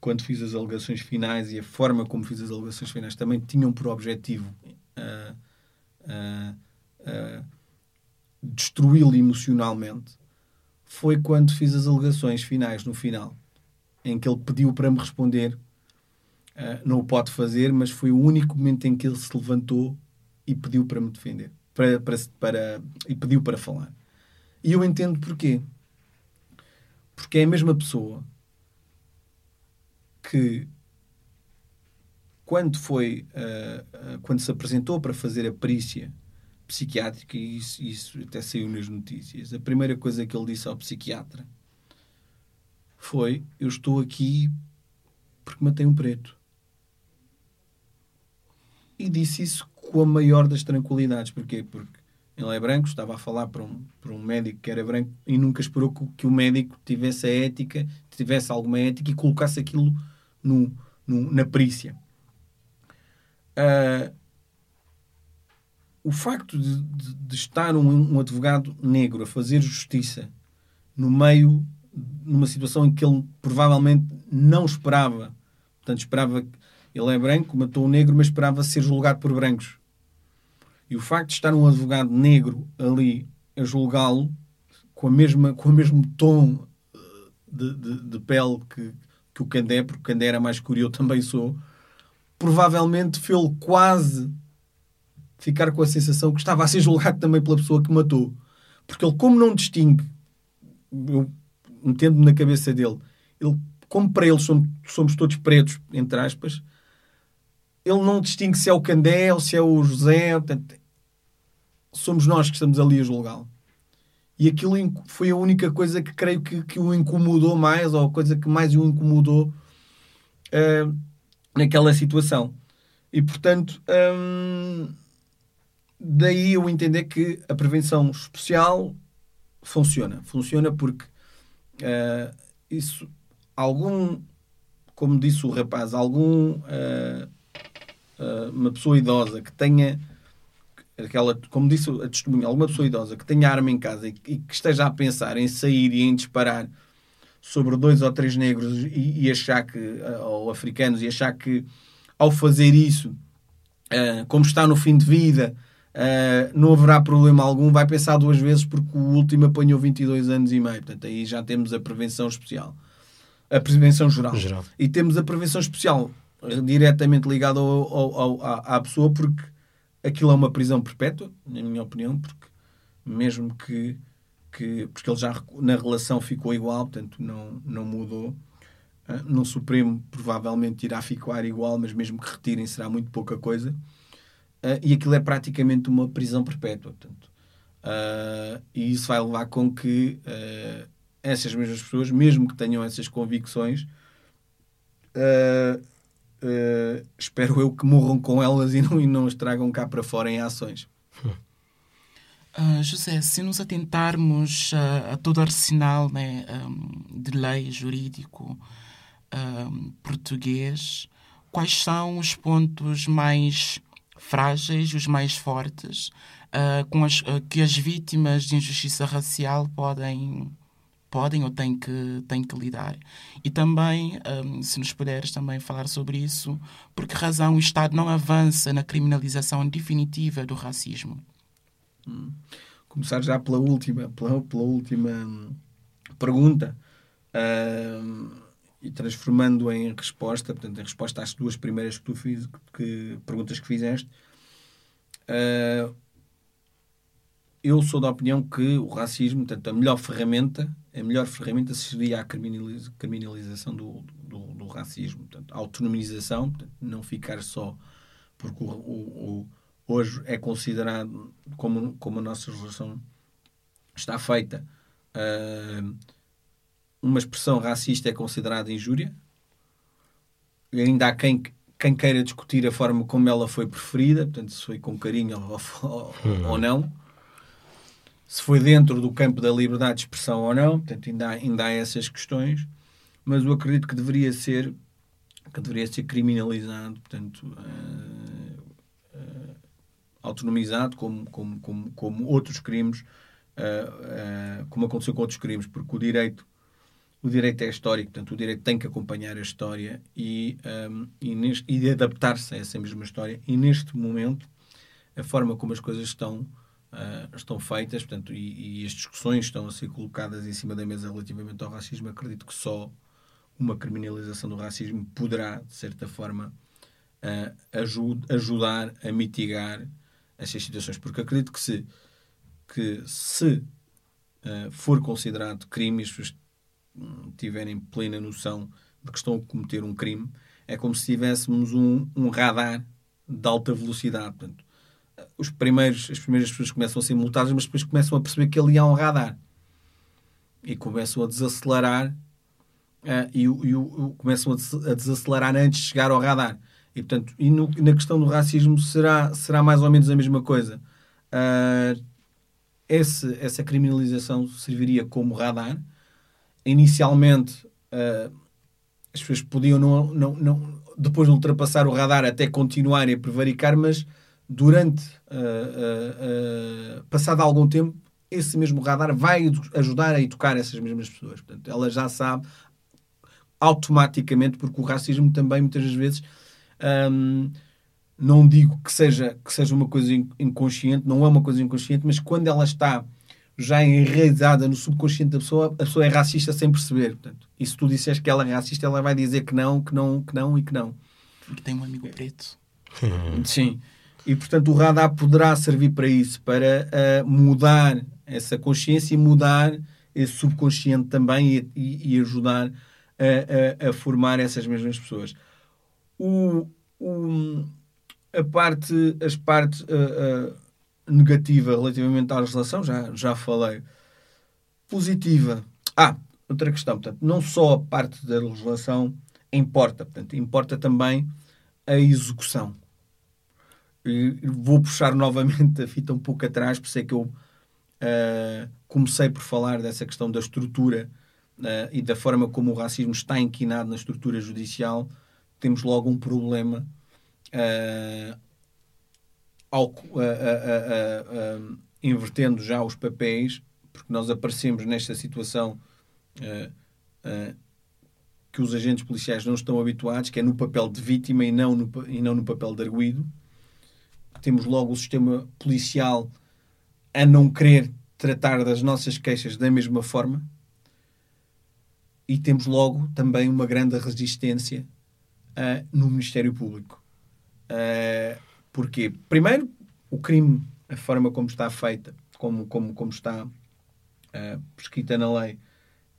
quando fiz as alegações finais e a forma como fiz as alegações finais também tinham por objetivo uh, uh, destruí-lo emocionalmente foi quando fiz as alegações finais, no final, em que ele pediu para me responder. Uh, não o pode fazer, mas foi o único momento em que ele se levantou e pediu para me defender. Para, para, para, e pediu para falar. E eu entendo porquê. Porque é a mesma pessoa que quando foi uh, uh, quando se apresentou para fazer a perícia psiquiátrica, e isso, isso até saiu nas notícias, a primeira coisa que ele disse ao psiquiatra foi: Eu estou aqui porque matei um preto. E disse isso com a maior das tranquilidades. Porquê? Porque ele é branco, estava a falar para um, para um médico que era branco e nunca esperou que, que o médico tivesse a ética, tivesse alguma ética e colocasse aquilo no, no na perícia. Uh, o facto de, de, de estar um, um, advogado negro a fazer justiça no meio, numa situação em que ele provavelmente não esperava, portanto, esperava que ele é branco, matou um negro, mas esperava ser julgado por brancos. E o facto de estar um advogado negro ali a julgá-lo com, a mesma, com o mesmo tom eh, de, de, de pele que, que o Candé, porque o Candé era mais curioso, também sou, provavelmente fez-lo quase ficar com a sensação que estava a ser julgado também pela pessoa que matou. Porque ele, como não distingue, eu metendo-me na cabeça dele, ele, como para ele somos, somos todos pretos, entre aspas, ele não distingue se é o Candé ou se é o José. Portanto, somos nós que estamos ali a julgá-lo. E aquilo foi a única coisa que creio que, que o incomodou mais, ou a coisa que mais o incomodou uh, naquela situação. E portanto, hum, daí eu entender que a prevenção especial funciona. Funciona porque uh, isso, algum, como disse o rapaz, algum, uh, uh, uma pessoa idosa que tenha aquela, como disse a testemunha, alguma pessoa idosa que tenha arma em casa e, e, que esteja a pensar em sair e em disparar sobre dois ou três negros e, e achar que, ou africanos, e achar que ao fazer isso, uh, como está no fim de vida, Uh, não haverá problema algum, vai pensar duas vezes porque o último apanhou 22 anos e meio. Portanto, aí já temos a prevenção especial. A prevenção geral. geral. E temos a prevenção especial diretamente ligada ao, ao, ao, à, pessoa porque aquilo é uma prisão perpétua, na minha opinião, porque mesmo que, que porque ele já na relação ficou igual, portanto não, não mudou. Uh, no Supremo provavelmente irá ficar igual, mas mesmo que retirem será muito pouca coisa uh, e aquilo é praticamente uma prisão perpétua. Portanto, uh, e isso vai levar com que essas mesmas pessoas, mesmo que tenham essas convicções, espero eu que morram com elas e não, e não as tragam cá para fora em ações. Uh, José, se nos atentarmos uh, a todo o arsenal né, um, de lei jurídico português, quais são os pontos mais frágeis, os mais fortes, uh, com as, uh, que as vítimas de injustiça racial podem podem ou têm que, têm que lidar. E também, um, se nos puderes também falar sobre isso, por que razão o Estado não avança na criminalização definitiva do racismo? Hum. Começar já pela última, pela, pela última hum, pergunta. Uh, e transformando em resposta, portanto, em resposta às duas primeiras que tu fiz, que, perguntas que fizeste, eu sou da opinião que o racismo, portanto, a melhor ferramenta, a melhor ferramenta seria a criminaliza, criminalização do, do, do, racismo, portanto, a autonomização, portanto, não ficar só porque o, o, o, hoje é considerado como, como a nossa legislação está feita. Uh, uma expressão racista é considerada injúria. E ainda há quem, quem queira discutir a forma como ela foi preferida, portanto, se foi com carinho ou, ou, ou não. Se foi dentro do campo da liberdade de expressão ou não, portanto, ainda há, ainda há essas questões. Mas eu acredito que deveria ser que deveria ser criminalizado, portanto, uh, autonomizado, como, como, como, como outros crimes, uh, como aconteceu com outros crimes, porque o direito o direito é histórico, portanto, o direito tem que acompanhar a história e, um, e, neste, e adaptar-se a essa mesma história. E neste momento, a forma como as coisas estão uh, estão feitas portanto, e, e, as discussões estão a ser colocadas em cima da mesa relativamente ao racismo, acredito que só uma criminalização do racismo poderá, de certa forma, uh, ajud ajudar a mitigar estas situações. Porque acredito que se, que se uh, for considerado crime e as pessoas hum, tiverem plena noção de que estão a cometer um crime, é como se tivéssemos um, um radar de alta velocidade. Portanto, os primeiros, as primeiras pessoas começam a ser multadas, mas depois começam a perceber que ali há um radar. E começam a desacelerar uh, e, e o, começam a, desacelerar antes de chegar ao radar. E, portanto, e no, na questão do racismo será, será mais ou menos a mesma coisa. Uh, esse, essa criminalização serviria como radar. Inicialmente, uh, as pessoas podiam, não, não, não, depois de ultrapassar o radar, até continuarem a prevaricar, mas durante, uh, passado algum tempo, esse mesmo radar vai ajudar a educar essas mesmas pessoas. Portanto, ela já sabe automaticamente, porque o racismo também, muitas vezes, um, não digo que seja, que seja uma coisa inconsciente, não é uma coisa inconsciente, mas quando ela está já enraizada no subconsciente da pessoa, a pessoa é racista sem perceber. Portanto, e se tu disseres que ela é racista, ela vai dizer que não, que não, que não e que não. Porque tem um amigo preto. Sim. E, portanto, o radar poderá servir para isso, para uh, mudar essa consciência e mudar esse subconsciente também e, e, e ajudar a, a, a, formar essas mesmas pessoas. O, o, a parte, as partes uh, uh, negativa relativamente à legislação, já, já falei. Positiva. Ah, outra questão. Portanto, não só a parte da legislação importa, portanto, importa também a execução vou puxar novamente a fita um pouco atrás, por isso é que eu uh, comecei por falar dessa questão da estrutura uh, e da forma como o racismo está inquinado na estrutura judicial. Temos logo um problema uh, ao, invertendo já os papéis, porque nós aparecemos nesta situação que os agentes policiais não estão habituados, que é no papel de vítima e não no, e não no papel de arguído. Temos logo o sistema policial a não querer tratar das nossas queixas da mesma forma. E temos logo também uma grande resistência uh, no Ministério Público. Uh, porquê? Primeiro, o crime, a forma como está feita, como, como, como está uh, prescrita na lei,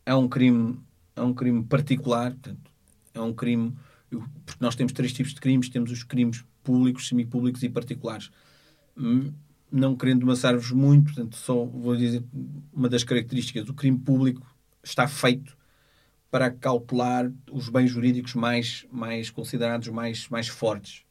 é um crime, é um crime particular, portanto, é um crime porque nós temos três tipos de crimes, temos os crimes públicos, semipúblicos e particulares. Hum, não querendo amassar-vos muito, portanto, só vou dizer uma das características: o crime público está feito para cautelar os bens jurídicos mais, mais considerados mais, mais fortes.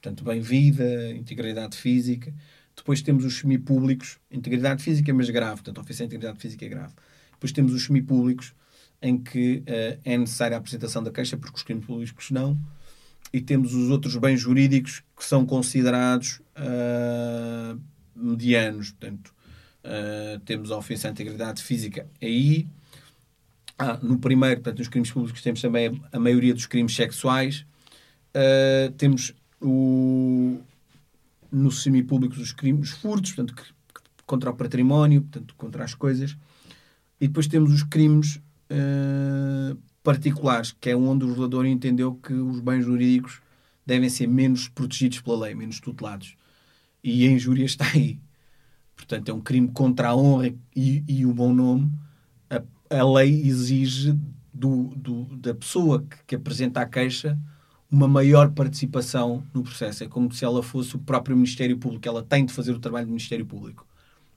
Portanto, bem-vida, integridade física. Depois temos os semipúblicos, integridade física, mas grave. Portanto, ofensa à integridade física é grave. Depois temos os semipúblicos, em que uh, é necessária a apresentação da queixa, porque os crimes públicos não e temos os outros bens jurídicos que são considerados uh, medianos. Portanto, uh, temos a ofensa à integridade física aí. Ah, no primeiro, portanto, nos crimes públicos, temos também a, maioria dos crimes sexuais. Uh, temos o, no semipúblico os crimes furtos, portanto, contra o património, portanto, contra as coisas. E depois temos os crimes uh, particulares, que é onde o legislador entendeu que os bens jurídicos devem ser menos protegidos pela lei, menos tutelados. E a injúria está aí. Portanto, é um crime contra a honra e, e o bom nome. A, lei exige do, do, da pessoa que, que apresenta a queixa uma maior participação no processo. É como se ela fosse o próprio Ministério Público. Ela tem de fazer o trabalho do Ministério Público.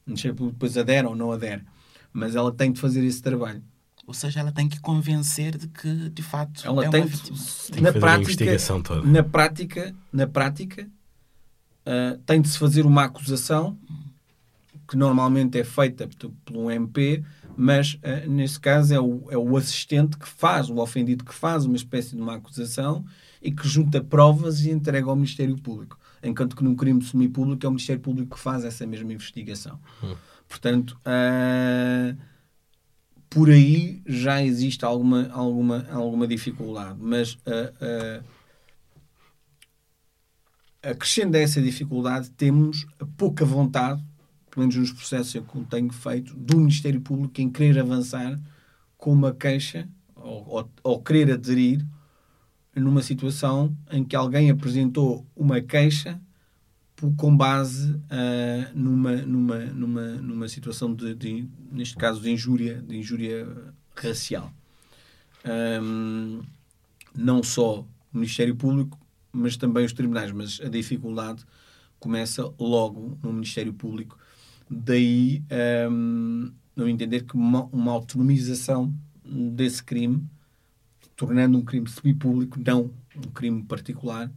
O Ministério Público depois adere ou não adere. Mas ela tem de fazer esse trabalho. Ou seja, ela tem que convencer de que, de facto, ela é tem, uma vítima. Tem na prática, investigação toda. Na prática, na prática uh, tem de se fazer uma acusação que normalmente é feita por um MP, mas uh, nesse caso é o, é o assistente que faz, o ofendido que faz uma espécie de uma acusação e que junta provas e entrega ao Ministério Público. Enquanto que num crime semipúblico é o Ministério Público que faz essa mesma investigação. Hum. Portanto, uh, por aí já existe alguma, alguma, alguma dificuldade. Mas uh, acrescendo a essa dificuldade, temos pouca vontade pelo menos nos processos que eu tenho feito, do Ministério Público em querer avançar com uma queixa ou, ou, ou querer aderir numa situação em que alguém apresentou uma queixa com base uh, numa, numa, numa, numa situação de, de, neste caso, de injúria, de injúria racial. Um, não só o Ministério Público, mas também os tribunais. Mas a dificuldade começa logo no Ministério Público. Daí um, não entender que uma, uma autonomização desse crime, tornando um crime semi-público, não um crime particular,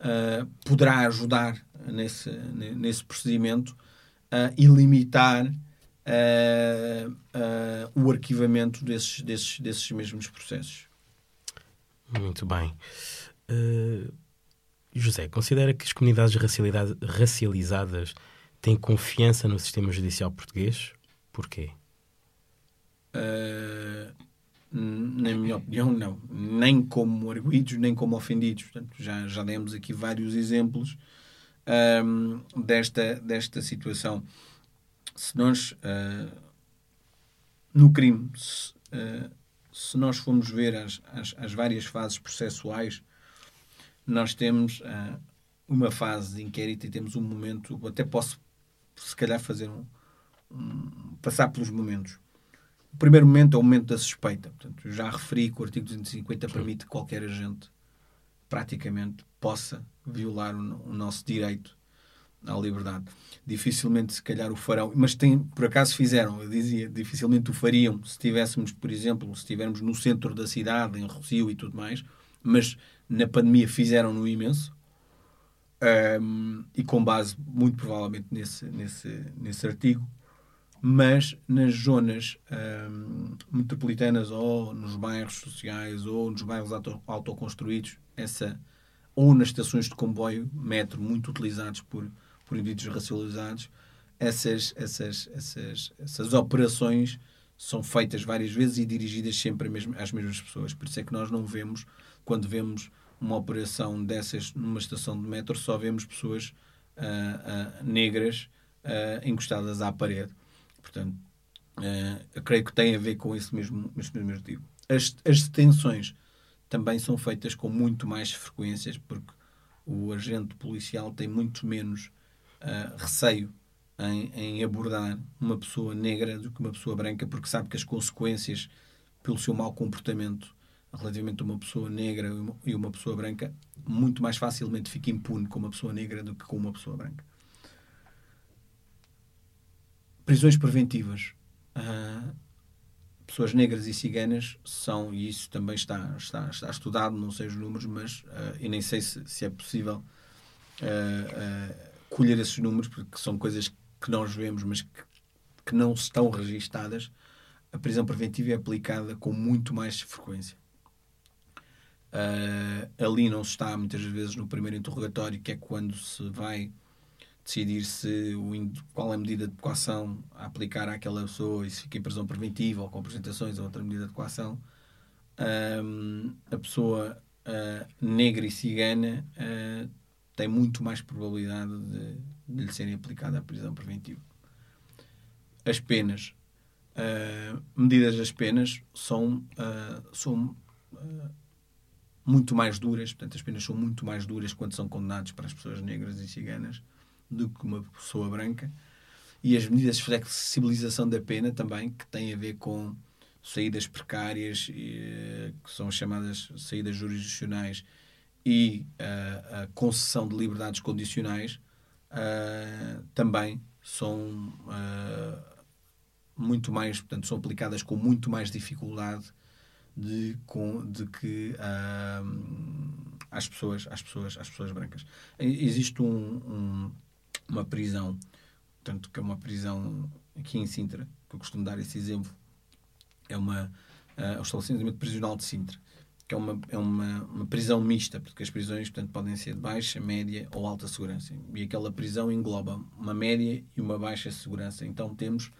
uh, poderá ajudar nesse, nesse procedimento uh, e limitar uh, o arquivamento desses, desses, desses mesmos processos. Muito bem. José, considera que as comunidades racializadas têm confiança no sistema judicial português? Porquê? na minha opinião, não. Nem como arguídos, nem como ofendidos. Portanto, já, já demos aqui vários exemplos um, desta, desta situação. Se nós, uh, no crime, se, uh, se, nós formos ver as, as, as, várias fases processuais, nós temos uh, uma fase de inquérito e temos um momento, até posso, se calhar, fazer um, um passar pelos momentos. O primeiro momento é o momento da suspeita. Portanto, já referi que o artigo 250 permite que qualquer agente, praticamente, possa violar o, o nosso direito à liberdade. Dificilmente, se calhar, o farão, mas tem, por acaso fizeram, eu dizia, dificilmente o fariam se estivéssemos, por exemplo, se estivermos no centro da cidade, em Rocio e tudo mais, mas na pandemia fizeram no imenso. Um, e com base, muito provavelmente, nesse, nesse, nesse artigo, mas nas zonas um, metropolitanas ou nos bairros sociais ou nos bairros auto, autoconstruídos, essa ou nas estações de comboio, metro, muito utilizados por, por indivíduos racializados, essas, essas, essas, essas operações são feitas várias vezes e dirigidas sempre às mesmas pessoas. Por isso é que nós não vemos, quando vemos uma operação dessas numa estação de metro, só vemos pessoas uh, uh, negras uh, encostadas à parede. Portanto, creio que tem a ver com esse mesmo, esse mesmo artigo. As, as detenções também são feitas com muito mais frequências, porque o agente policial tem muito menos receio em, em, abordar uma pessoa negra do que uma pessoa branca, porque sabe que as consequências pelo seu mau comportamento relativamente a uma pessoa negra e uma pessoa branca muito mais facilmente fica impune com uma pessoa negra do que com uma pessoa branca. Prisões preventivas. Uh, pessoas negras e ciganas são, e isso também está, está, está estudado, não sei os números, mas uh, eu nem sei se, se é possível uh, colher esses números, porque são coisas que nós vemos, mas que, que não estão registadas. A prisão preventiva é aplicada com muito mais frequência. Ali não se está, muitas vezes, no primeiro interrogatório, que é quando se vai decidir se o, qual é a medida de coação a aplicar àquela pessoa e se fica em prisão preventiva ou com apresentações ou outra medida de coação, um, a pessoa uh, negra e cigana uh, tem muito mais probabilidade de, de, lhe serem aplicada a prisão preventiva. As penas, uh, medidas das penas são, são muito mais duras, portanto, as penas são muito mais duras quando são condenados para as pessoas negras e ciganas do que uma pessoa branca. E as medidas de flexibilização da pena também, que têm a ver com saídas precárias, que são chamadas saídas jurisdicionais, e uh, a concessão de liberdades condicionais, uh, também são muito mais, portanto, são aplicadas com muito mais dificuldade de, com, de que às pessoas, às pessoas, às pessoas brancas. Existe um, um uma prisão, tanto que é uma prisão aqui em Sintra, que eu costumo dar esse exemplo, é uma, uh, o estabelecimento prisional de Sintra, que é uma, é uma, uma prisão mista, porque as prisões portanto, podem ser de baixa, média ou alta segurança. E aquela prisão engloba uma média e uma baixa segurança. Então temos.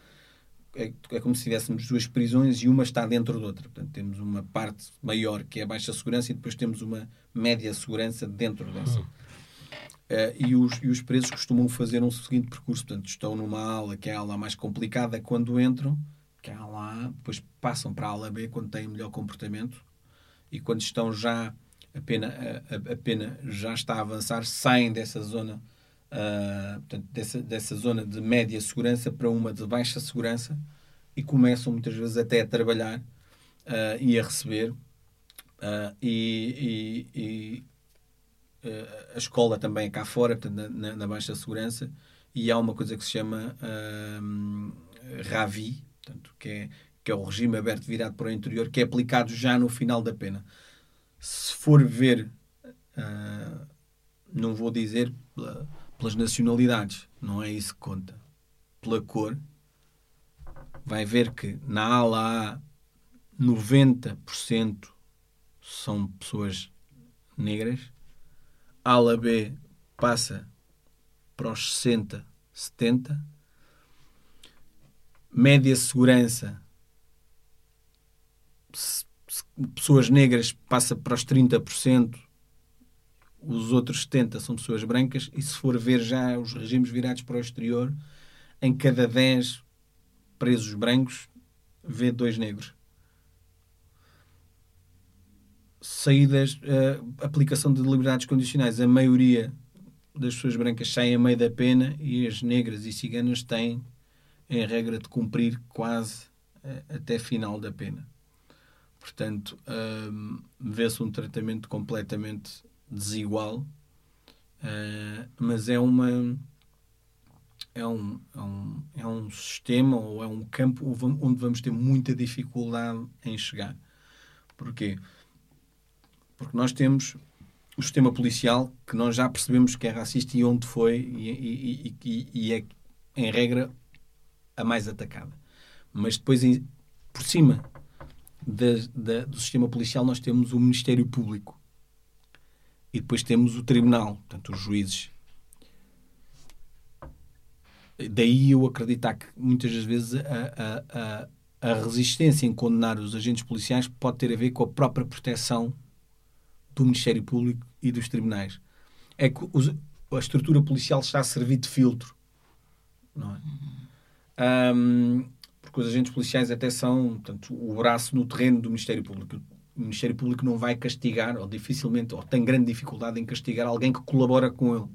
É, é como se tivéssemos duas prisões e uma está dentro da outra. Portanto, temos uma parte maior que é a baixa segurança e depois temos uma média segurança dentro dessa. Uhum. e, os, e os presos costumam fazer um seguinte percurso. Portanto, estão numa ala que é a ala mais complicada quando entram, que é a ala A, depois passam para a ala B quando têm melhor comportamento e quando estão já a pena, a, a pena já está a avançar, saem dessa zona, uh, portanto, dessa, dessa zona de média segurança para uma de baixa segurança e começam muitas vezes até a trabalhar uh, e a receber. Uh, e, e, e a escola também é cá fora, portanto, na, na, baixa segurança, e há uma coisa que se chama RAVI, portanto, que é, que é o regime aberto virado para o interior, que é aplicado já no final da pena se for ver, uh, não vou dizer pelas nacionalidades, não é isso que conta. Pela cor, vai ver que na ala A 90% são pessoas negras, a ala B passa para os 60, 70, média segurança pessoas negras passa para os 30%, os outros 70% são pessoas brancas, e se for ver já os regimes virados para o exterior, em cada 10 presos brancos, vê dois negros. Saídas, uh, aplicação de liberdades condicionais, a maioria das pessoas brancas saem a meio da pena e as negras e ciganas têm, em regra, de cumprir quase uh, até final da pena. Portanto, um, vê-se um tratamento completamente desigual, uh, mas é uma. É um, é, um, é um sistema ou é um campo onde vamos ter muita dificuldade em chegar. Porquê? Porque nós temos o sistema policial que nós já percebemos que é racista e onde foi e, e, e, e é, em regra, a mais atacada. Mas depois, por cima do sistema policial nós temos o Ministério Público e depois temos o Tribunal, portanto, os juízes. Daí eu acreditar que muitas das vezes a, a, a, a resistência em condenar os agentes policiais pode ter a ver com a própria proteção do Ministério Público e dos tribunais. É que os, a estrutura policial está a servir de filtro. Não é? Um, porque os agentes policiais até são portanto, o braço no terreno do Ministério Público. O Ministério Público não vai castigar, ou dificilmente, ou tem grande dificuldade em castigar alguém que colabora com ele.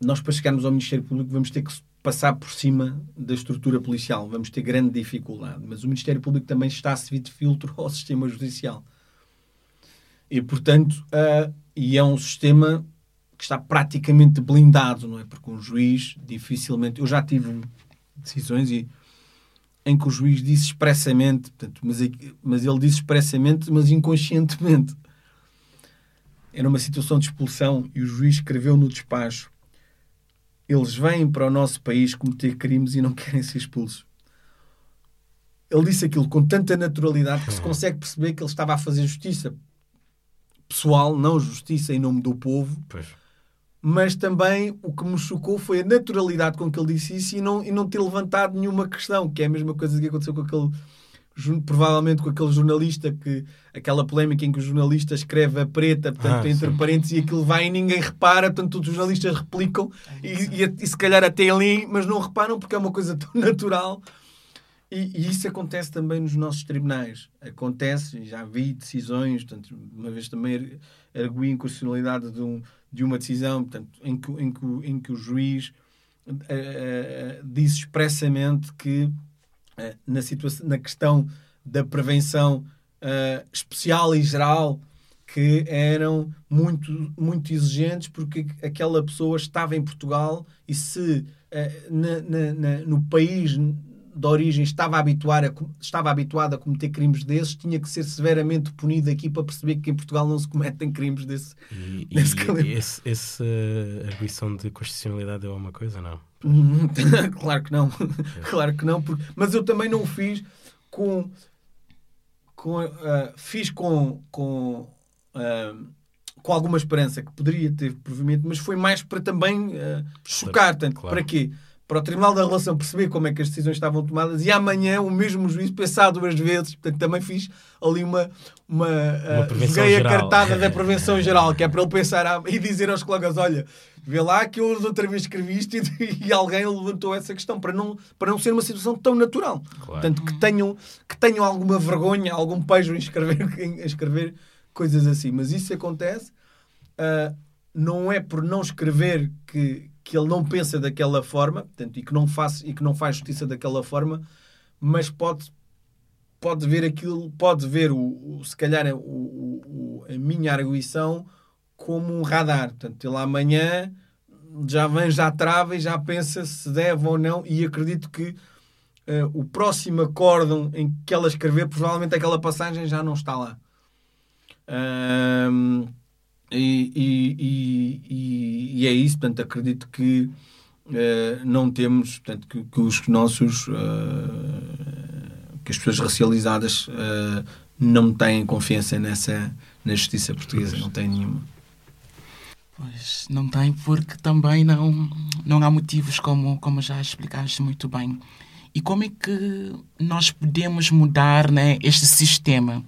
Nós, para chegarmos ao Ministério Público, vamos ter que passar por cima da estrutura policial. Vamos ter grande dificuldade. Mas o Ministério Público também está a servir de filtro ao sistema judicial. E, portanto, uh, e é um sistema que está praticamente blindado, não é? Porque um juiz dificilmente. Eu já tive decisões e em que o juiz disse expressamente, portanto, mas, mas ele disse expressamente, mas inconscientemente. Era uma situação de expulsão e o juiz escreveu no despacho: eles vêm para o nosso país cometer crimes e não querem ser expulsos. Ele disse aquilo com tanta naturalidade que se consegue perceber que ele estava a fazer justiça pessoal, não justiça em nome do povo. Pois mas também o que me chocou foi a naturalidade com que ele disse isso e não, e não ter levantado nenhuma questão, que é a mesma coisa que aconteceu com aquele provavelmente com aquele jornalista que aquela polémica em que o jornalista escreve a preta portanto, ah, entre sim. parênteses e aquilo vai e ninguém repara, portanto todos os jornalistas replicam e, e, e, se calhar até ali, mas não reparam porque é uma coisa tão natural. E, e, isso acontece também nos nossos tribunais. Acontece, já vi decisões portanto, uma vez também arguí a inconstitucionalidade de um de uma decisão portanto, em, que, em, que, em que o juiz uh, uh, disse expressamente que uh, na, situação, na questão da prevenção especial e geral que eram muito, muito exigentes porque aquela pessoa estava em Portugal e se na, na, na, no país de origem estava, habituar a, estava habituado a cometer crimes desses, tinha que ser severamente punido aqui para perceber que em Portugal não se cometem crimes desse, e, desse e esse, esse uh, arguição de constitucionalidade é uma coisa, não? claro que não. claro que não. Porque, mas eu também não o fiz com... com uh, fiz com... com uh, com alguma esperança que poderia ter provimento, mas foi mais para também chocar. Tanto, claro. Para quê? Para o Tribunal da Relação perceber como é que as decisões estavam tomadas e amanhã o mesmo juiz pensar duas vezes. Portanto, também fiz ali uma, uma, Uma uh, joguei a cartada da prevenção geral, que é para ele pensar ah, e dizer aos colegas: olha, vê lá que eu outra vez escrevi isto e, e alguém levantou essa questão para não, para não ser uma situação tão natural. Claro. Portanto, que tenham, que tenham alguma vergonha, algum pejo em escrever, em escrever coisas assim. Mas isso acontece. uh, não é por não escrever que, que ele não pensa daquela forma portanto, e, que não faz, e que não faz justiça daquela forma, mas pode, pode ver aquilo, pode ver o, o- se calhar o, o- a minha arguição como um radar. Portanto, ele amanhã já vem, já trava e já pensa se deve ou não, e acredito que eh, o próximo acórdão em que ela escrever, provavelmente aquela passagem já não está lá. Ahm, e, e- e- e- é isso, portanto, acredito que eh, não temos, portanto, que, que os nossos, eh, que as pessoas racializadas eh, não têm confiança nessa, na justiça portuguesa, não têm nenhuma. Pois, não tem, porque também não, não há motivos, como, como já explicaste muito bem. E como é que nós podemos mudar né, este sistema?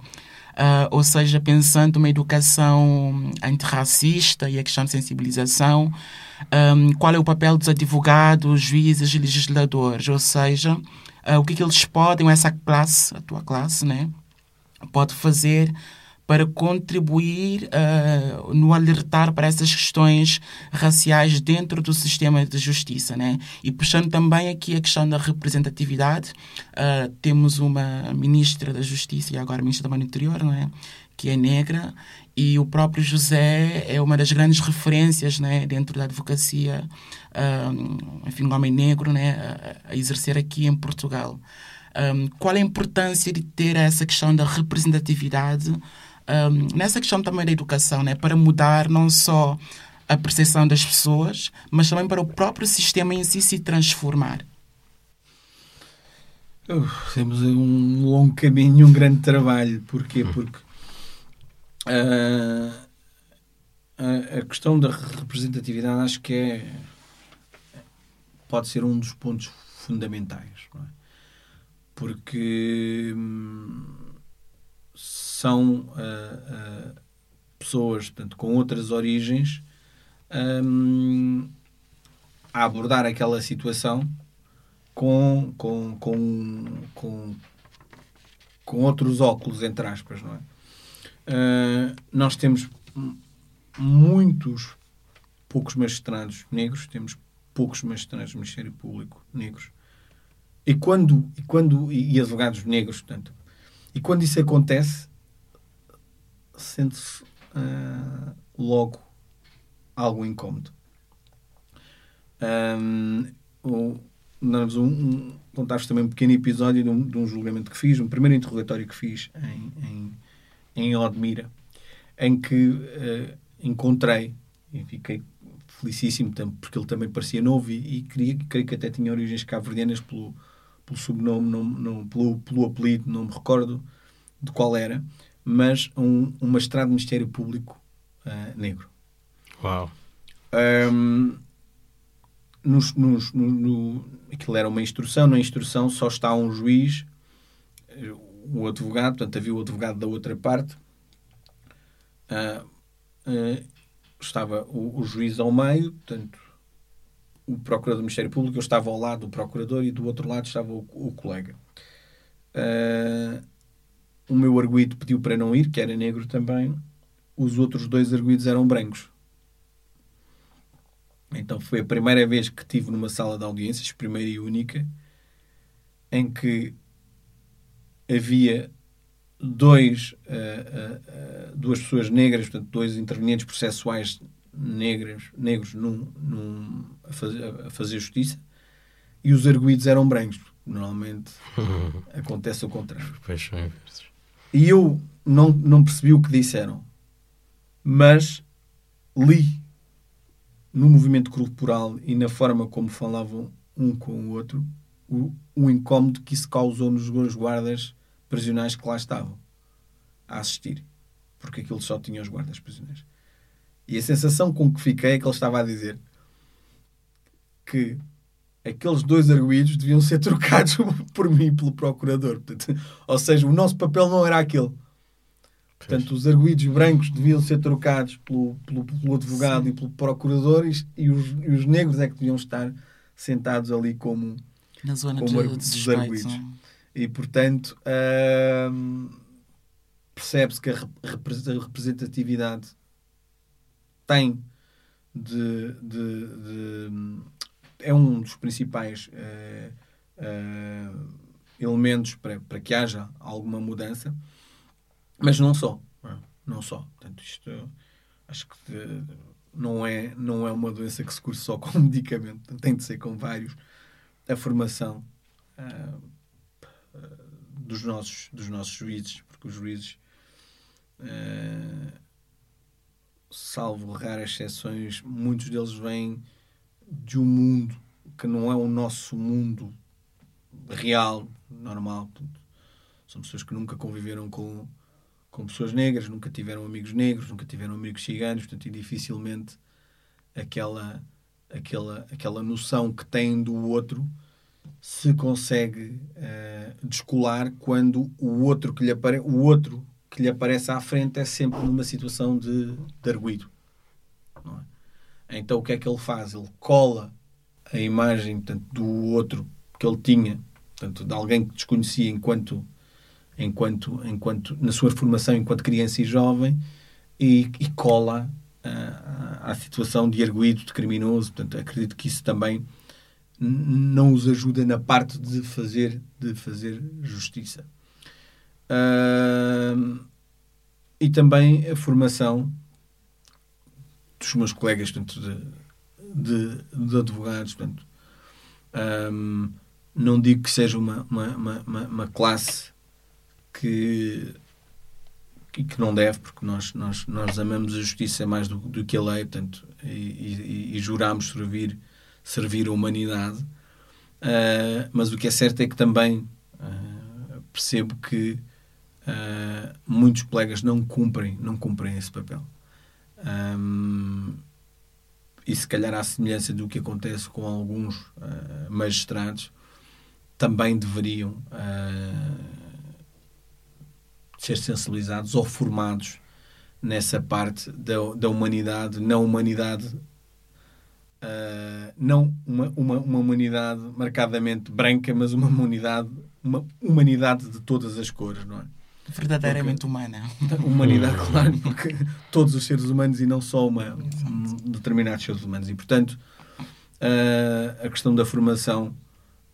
Ah, ou seja, pensando uma educação antirracista e a questão de sensibilização, ahm, qual é o papel dos advogados, juízes e legisladores? Ou seja, ah, o que, é que eles podem, essa classe, a tua classe, né, pode fazer para contribuir ah, no alertar para essas questões raciais dentro do sistema de justiça, né? E puxando também aqui a questão da representatividade, ah, temos uma ministra da Justiça e agora ministra do Interior, não é? Que é negra e o próprio José é uma das grandes referências, né? Dentro da advocacia, ah, enfim, um homem negro, né? A, exercer aqui em Portugal. Um, qual a importância de ter essa questão da representatividade um, nessa questão também da educação, né? para mudar não só a percepção das pessoas, mas também para o próprio sistema em si se transformar. Uh, temos um longo caminho e um grande trabalho. Porquê? Porque ah, a, a questão da representatividade acho que é pode ser um dos pontos fundamentais. é? Porque hum, são ah, ah, pessoas portanto, com outras origens hum, a abordar aquela situação com, com, com, com, com outros óculos, entre aspas, não é? Ah, nós temos muitos, poucos magistrados negros, temos poucos magistrados do Ministério Público negros, e quando, e quando e advogados negros, portanto, e quando isso acontece, sente-se ah, logo algo incómodo. Ahm, o- nós um, um, contar-vos também um pequeno episódio de um, de um julgamento que fiz, um primeiro interrogatório que fiz em, em, em Odmira, em que eh, encontrei e fiquei felicíssimo porque ele também parecia novo e, e queria, creio que até tinha origens cabo-verdianas pelo, pelo sobrenome, não, não, pelo, pelo apelido, não me recordo de qual era, mas um, um magistrado do Ministério Público ah, negro. Uau. Ahm, nos, nos, no, no- aquilo era uma instrução, na instrução só está um juiz, eh, o advogado, portanto havia o advogado da outra parte, Ah, ah, estava o, o juiz ao meio, portanto o procurador do Ministério Público, eu estava ao lado do procurador e do outro lado estava o, o colega. Ah, o meu arguído pediu para não ir, que era negro também, os outros dois arguídos eram brancos. Então foi a primeira vez que tive numa sala de audiências, primeira e única, em que havia dois, ah, ah, ah, duas pessoas negras, portanto, dois intervenientes processuais negros, negros num, num- a, fazer, a fazer justiça, e os arguídos eram brancos. Normalmente acontece o contrário. Pois são inversos. E eu não, não percebi o que disseram, mas li no movimento corporal e na forma como falavam um com o outro o, o incómodo que isso causou nos guardas prisionais que lá estavam a assistir, porque aquilo só tinha os guardas prisioneiros. E a sensação com que fiquei é que ele estava a dizer que aqueles dois arguídos deviam ser trocados por mim e pelo procurador. Portanto, ou seja, o nosso papel não era aquele. Portanto, os arguídos brancos deviam ser trocados pelo, pelo, pelo advogado Sim. e pelo procurador e, e, os, e, os, negros é que deviam estar sentados ali como, Na zona como de, de arguídos. E, portanto, hum, percebe-se que a representatividade tem de, de, de é um dos principais uh, uh, elementos para, para que haja alguma mudança, mas não só. Não só. Portanto, isto acho que não é, não é uma doença que se cura só com medicamento, tem de ser com vários. A formação uh, dos, nossos, dos nossos juízes, porque os juízes, uh, salvo raras exceções, muitos deles vêm de um mundo que não é o nosso mundo real, normal. São pessoas que nunca conviveram com, com pessoas negras, nunca tiveram amigos negros, nunca tiveram amigos ciganos, portanto, e dificilmente aquela, aquela, aquela noção que têm do outro se consegue uh, descolar quando o outro que lhe apare o outro que lhe aparece à frente é sempre numa situação de, de arguido. É? Então o que é que ele faz? Ele cola a imagem portanto, do outro que ele tinha, portanto, de alguém que desconhecia enquanto, enquanto, enquanto na sua formação enquanto criança e jovem e, e cola à situação de arguído, de criminoso. Portanto, acredito que isso também não os ajuda na parte de fazer, de fazer justiça. Uh, e também a formação dos meus colegas portanto, de, de, de advogados. Portanto, não digo que seja uma, uma, uma, uma classe que, que, que, não deve, porque nós, nós, nós amamos a justiça mais do, do que a lei, portanto, e, e, e juramos servir, servir a humanidade. Uh, mas o que é certo é que também uh, percebo que uh, muitos colegas não cumprem, não cumprem esse papel. Um, e se calhar à semelhança do que acontece com alguns uh, magistrados, também deveriam uh, ser sensibilizados ou formados nessa parte da, da humanidade, na humanidade, uh, não uma, uma, uma, humanidade marcadamente branca, mas uma humanidade, uma humanidade de todas as cores, não é? Verdadeiramente humana. Humanidade, claro, porque todos os seres humanos e não só uma, um, determinados seres humanos. E, portanto, uh, a questão da formação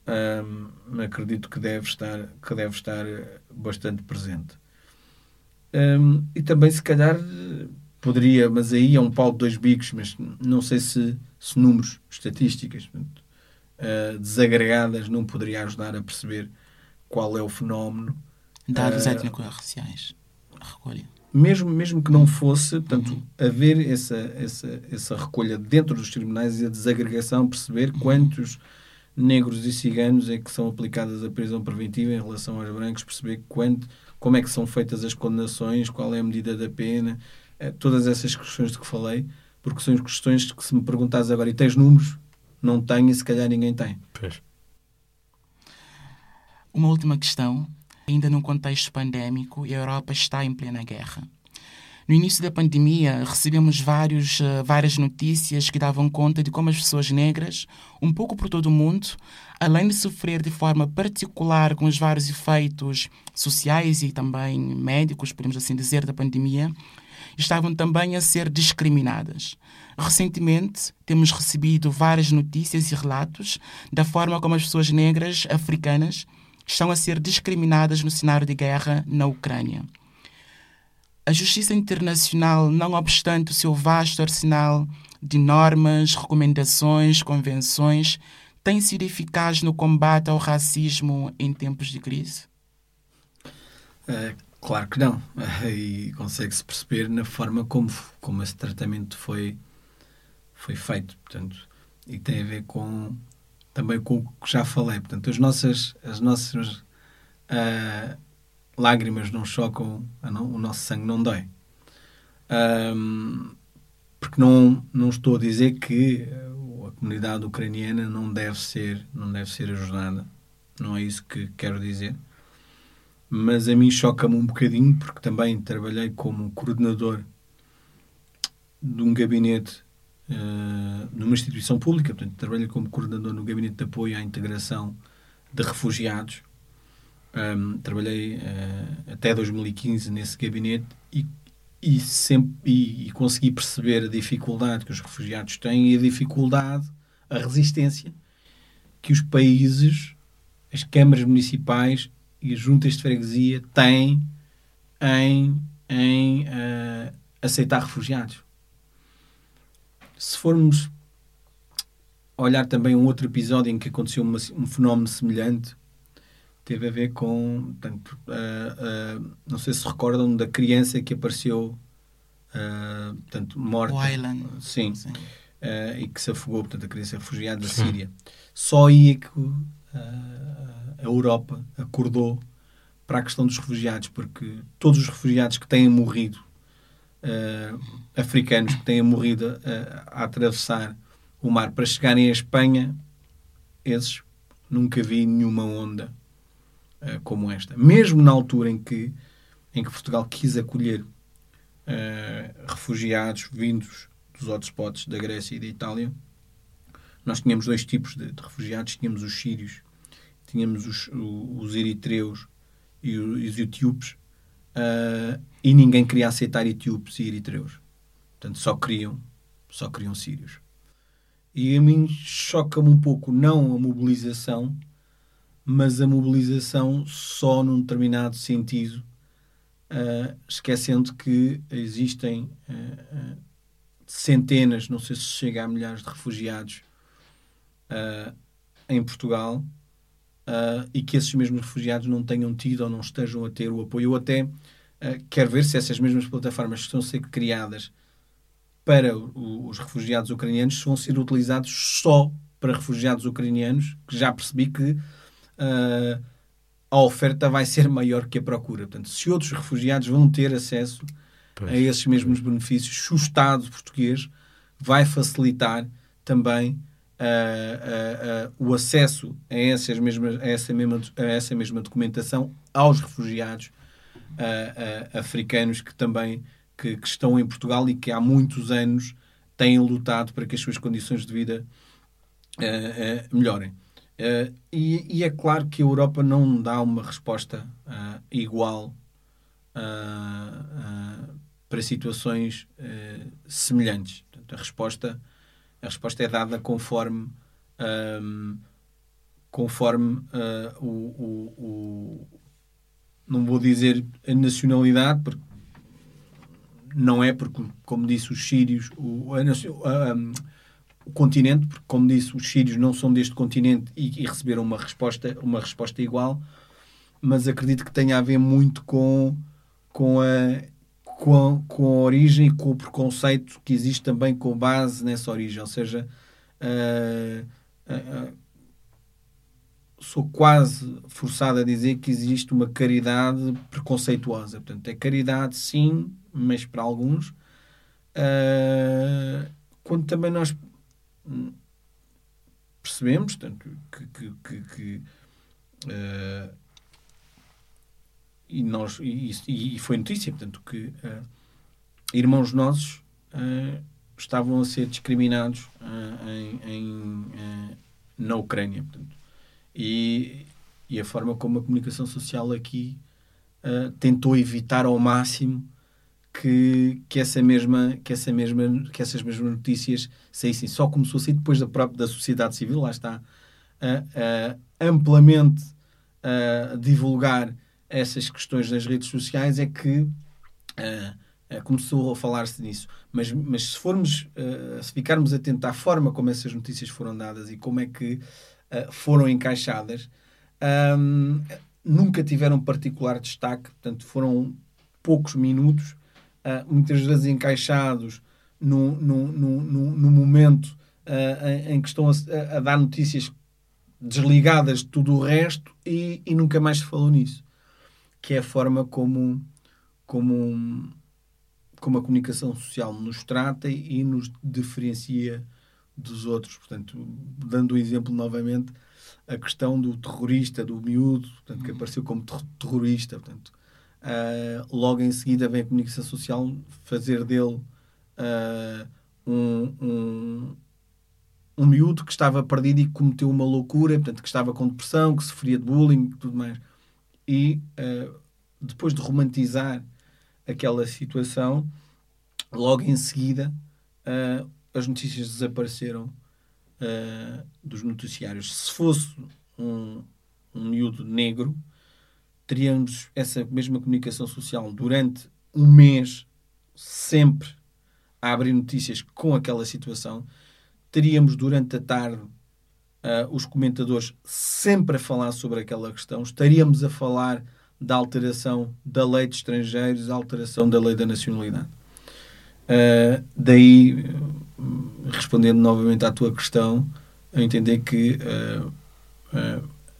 um, acredito que deve estar, que deve estar bastante presente. Um, e também, se calhar, poderia, mas aí é um pau de dois bicos, mas não sei se, se números, estatísticas uh, desagregadas não poderia ajudar a perceber qual é o fenómeno Dados uh, étnico-raciais. Recolha. Mesmo, mesmo que não fosse, portanto, uhum. haver essa, essa, essa recolha dentro dos tribunais e a desagregação, perceber uhum. quantos negros e ciganos é que são aplicadas a prisão preventiva em relação aos brancos, perceber quanto, como é que são feitas as condenações, qual é a medida da pena, eh, todas essas questões de que falei, porque são questões que se me perguntares agora e tens números, não tenho e se calhar ninguém tem. Pois. Uma última questão Ainda num contexto pandémico, a Europa está em plena guerra. No início da pandemia, recebemos vários, uh, várias notícias que davam conta de como as pessoas negras, um pouco por todo o mundo, além de sofrer de forma particular com os vários efeitos sociais e também médicos, podemos assim dizer, da pandemia, estavam também a ser discriminadas. Recentemente, temos recebido várias notícias e relatos da forma como as pessoas negras africanas estão a ser discriminadas no cenário de guerra na Ucrânia. A justiça internacional, não obstante o seu vasto arsenal de normas, recomendações, convenções, tem sido eficaz no combate ao racismo em tempos de crise? É, claro que não. E consegue-se perceber na forma como, como esse tratamento foi, foi feito. Portanto, e tem a ver com também com o que já falei. Portanto, as nossas, as nossas uh, lágrimas não chocam, não, o nosso sangue não dói. Um, porque não, não estou a dizer que comunidade ucraniana não deve ser, não deve ser ajudada. Não é isso que quero dizer. Mas a mim choca-me um bocadinho, porque também trabalhei como coordenador de um gabinete uh, numa instituição pública, portanto, trabalhei como coordenador no gabinete de apoio à integração de refugiados. Um, trabalhei uh, até 2015 nesse gabinete e, e, sempre, e, e, consegui perceber a dificuldade que os refugiados têm e a dificuldade, a resistência que os países, as câmaras municipais e as juntas de freguesia têm em, em uh, aceitar refugiados. Se formos olhar também um outro episódio em que aconteceu uma, um fenómeno semelhante, teve a ver com, portanto, uh, uh, não sei se recordam da criança que apareceu, uh, portanto, morta. O Island. Sim. Sim. e que se afogou, portanto, a criança refugiada da Síria. Só aí é que a Europa acordou para a questão dos refugiados, porque todos os refugiados que têm morrido, africanos que têm morrido a atravessar o mar para chegarem à Espanha, esses nunca vi nenhuma onda uh, como esta. Mesmo na altura em que, em que Portugal quis acolher uh, refugiados vindos dos hotspots da Grécia e da Itália, nós tínhamos dois tipos de, de refugiados. Tínhamos os sírios, tínhamos os, os eritreus e os, etíopes, uh, e ninguém queria aceitar etíopes e eritreus. Portanto, só queriam, só queriam sírios. E a mim choca-me um pouco, não a mobilização, mas a mobilização só num determinado sentido, uh, esquecendo que existem uh, centenas, não sei se chega a milhares de refugiados em Portugal e que esses mesmos refugiados não tenham tido ou não estejam a ter o apoio. Eu até quero ver se essas mesmas plataformas que estão a ser criadas para os refugiados ucranianos vão ser utilizados só para refugiados ucranianos, que já percebi que uh, a oferta vai ser maior que a procura. Portanto, se outros refugiados vão ter acesso pois, a esses mesmos benefícios, o Estado português vai facilitar também uh, uh, o acesso a, essas mesmas, a, essa mesma, a essa mesma documentação aos refugiados africanos que também que, que, estão em Portugal e que há muitos anos têm lutado para que as suas condições de vida uh, uh, melhorem. Uh, e, e, é claro que a Europa não dá uma resposta igual para situações semelhantes. Portanto, a resposta a resposta é dada conforme um, conforme o, o, o, não vou dizer a nacionalidade porque não é porque, como disse, os sírios, o, a, a, o continente, porque, como disse, os sírios não são deste continente e, e, receberam uma resposta, uma resposta igual, mas acredito que tenha a ver muito com, com, a, com, com a origem e com o preconceito que existe também com base nessa origem. Ou seja, uh, uh, sou quase forçado a dizer que existe uma caridade preconceituosa. Portanto, é caridade, sim, mas para alguns, uh, quando também nós percebemos tanto que, que, que, que e nós e, e, foi notícia portanto que uh, irmãos nossos estavam a ser discriminados em, em na Ucrânia portanto, e, e a forma como a comunicação social aqui tentou evitar ao máximo que, que, essa mesma, que, essa mesma, que essas mesmas notícias saíssem. Só começou a sair depois da, própria, da sociedade civil, lá está, amplamente divulgar essas questões nas redes sociais, é que começou a falar-se nisso. Mas, mas se formos, se ficarmos atentos à forma como essas notícias foram dadas e como é que foram encaixadas, um, nunca tiveram particular destaque, portanto, foram poucos minutos uh, muitas vezes encaixados no, no, no, no momento uh, em que estão a, a, dar notícias desligadas de tudo o resto e, e, nunca mais se falou nisso. Que é a forma como, como, como a comunicação social nos trata e nos diferencia dos outros. Portanto, dando o exemplo novamente, a questão do terrorista, do miúdo, portanto, que apareceu como ter terrorista. Portanto, uh, logo em seguida vem a comunicação social fazer dele uh, um, um, um miúdo que estava perdido e que cometeu uma loucura, portanto, que estava com depressão, que sofria de bullying e tudo mais. E uh, depois de romantizar aquela situação, logo em seguida uh, as notícias desapareceram uh, dos noticiários. Se fosse um, um miúdo negro, teríamos essa mesma comunicação social durante um mês, sempre a abrir notícias com aquela situação. Teríamos durante a tarde uh, os comentadores sempre a falar sobre aquela questão. Estaríamos a falar da alteração da lei de estrangeiros, da alteração da lei da nacionalidade. Uh, daí, respondendo novamente à tua questão, a entender que uh,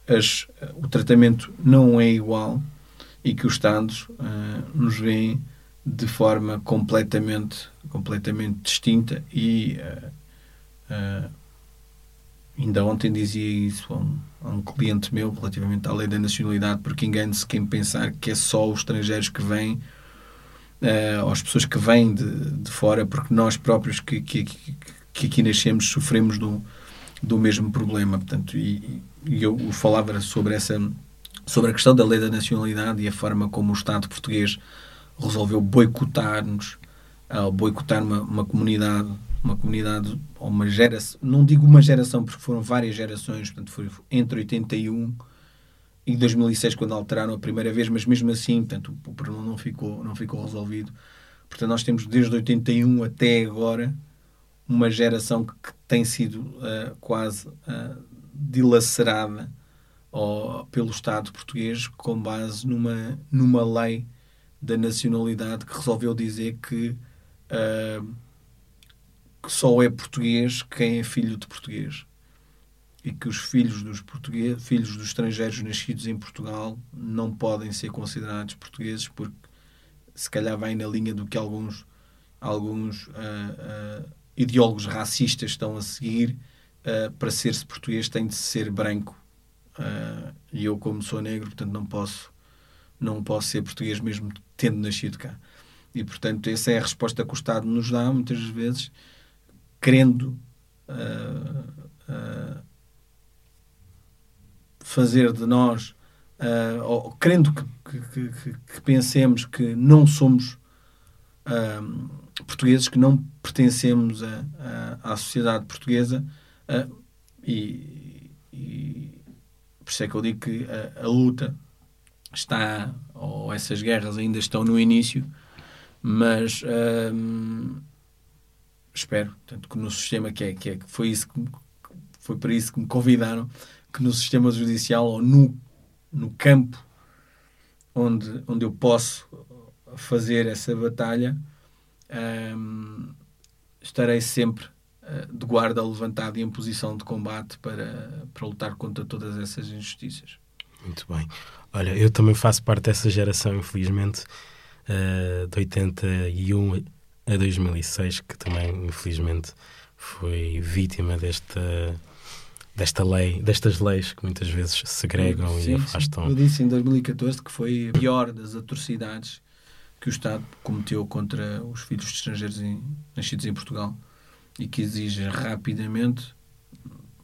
as, o tratamento não é igual e que os Estados nos veem de forma completamente, completamente distinta e ainda ontem dizia isso a um, a um, cliente meu relativamente à lei da nacionalidade, porque engane-se quem pensar que é só os estrangeiros que vêm, uh, as pessoas que vêm de, de fora, porque nós próprios que, que, que aqui nascemos sofremos do, do mesmo problema. Portanto, e, e eu falava sobre essa sobre a questão da lei da nacionalidade e a forma como o Estado português resolveu boicotar-nos, uh, boicotar uma, uma comunidade uma comunidade, ou uma geração, não digo uma geração, porque foram várias gerações, portanto, foi entre 81 e 2006 quando alteraram a primeira vez, mas mesmo assim, portanto, o problema não ficou, não ficou resolvido. Portanto, nós temos desde 81 até agora uma geração que, que tem sido uh, quase uh, dilacerada ou, pelo Estado português com base numa, numa lei da nacionalidade que resolveu dizer que uh, que só é português quem é filho de português. E que os filhos dos portugueses, filhos dos estrangeiros nascidos em Portugal não podem ser considerados portugueses porque se calhar vai na linha do que alguns alguns uh, uh, ideólogos racistas estão a seguir uh, para ser-se português tem de ser branco. E eu como sou negro portanto não posso não posso ser português mesmo tendo nascido cá. E portanto essa é a resposta que o Estado nos dá muitas vezes querendo uh, uh, fazer de nós, uh, ou querendo que, que, que, que, pensemos que não somos portugueses, que não pertencemos a, a, à sociedade portuguesa, e, e, por isso é que eu digo que a, a luta está, ou essas guerras ainda estão no início, mas espero, tanto que no sistema que é, que é, foi isso que foi para isso que me convidaram, que no sistema judicial ou no, no campo onde, onde eu posso fazer essa batalha, hum, estarei sempre uh, de guarda levantado e em posição de combate para, para lutar contra todas essas injustiças. Muito bem. Olha, eu também faço parte dessa geração, infelizmente, uh, de 81 a 2006, que também, infelizmente, foi vítima desta desta lei, destas leis que muitas vezes segregam sim, e afastam. Sim. Eu disse em 2014 que foi a pior das atrocidades que o Estado cometeu contra os filhos de estrangeiros em, nascidos em Portugal e que exige rapidamente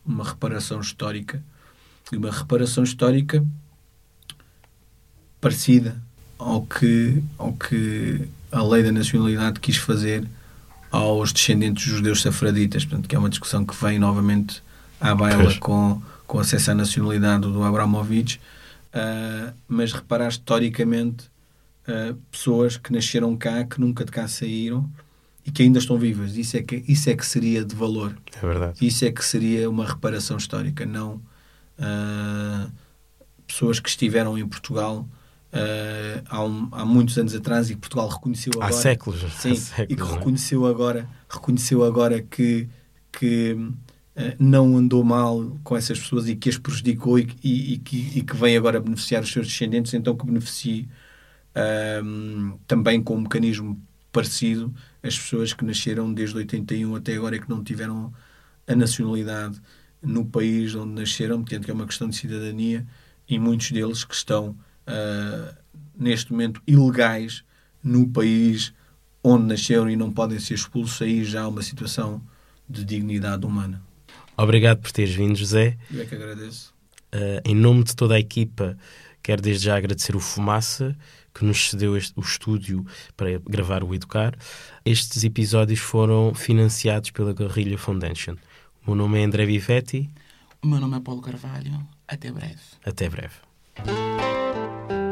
uma reparação histórica e uma reparação histórica parecida ao que, ao que a lei da nacionalidade quis fazer aos descendentes judeus safraditas, portanto, que é uma discussão que vem novamente à baila com, com acesso à nacionalidade do Abramovich, uh, mas reparar historicamente uh, pessoas que nasceram cá, que nunca de cá saíram e que ainda estão vivas. Isso é que, isso é que seria de valor. É verdade. Isso é que seria uma reparação histórica, não uh, pessoas que estiveram em Portugal uh, há, um, há, muitos anos atrás e que Portugal reconheceu agora. Há séculos. Sim, há séculos, e que é? reconheceu agora, reconheceu agora que, que uh, não andou mal com essas pessoas e que as prejudicou e, e, e, que, e que vem agora beneficiar os seus descendentes, então que beneficie uh, também com um mecanismo parecido as pessoas que nasceram desde 81 até agora e que não tiveram a nacionalidade no país onde nasceram, portanto que é uma questão de cidadania, e muitos deles que estão uh, neste momento ilegais no país onde nasceram e não podem ser expulsos, aí já há uma situação de dignidade humana. Obrigado por teres vindo, José. Eu é que agradeço. Uh, em nome de toda a equipa, quero desde já agradecer o Fumaça, que nos cedeu este, o estúdio para gravar o Educar. Estes episódios foram financiados pela Guerrilha Foundation. O meu nome é André Vivetti. O meu nome é Paulo Carvalho. Até breve. Até breve. Thank you.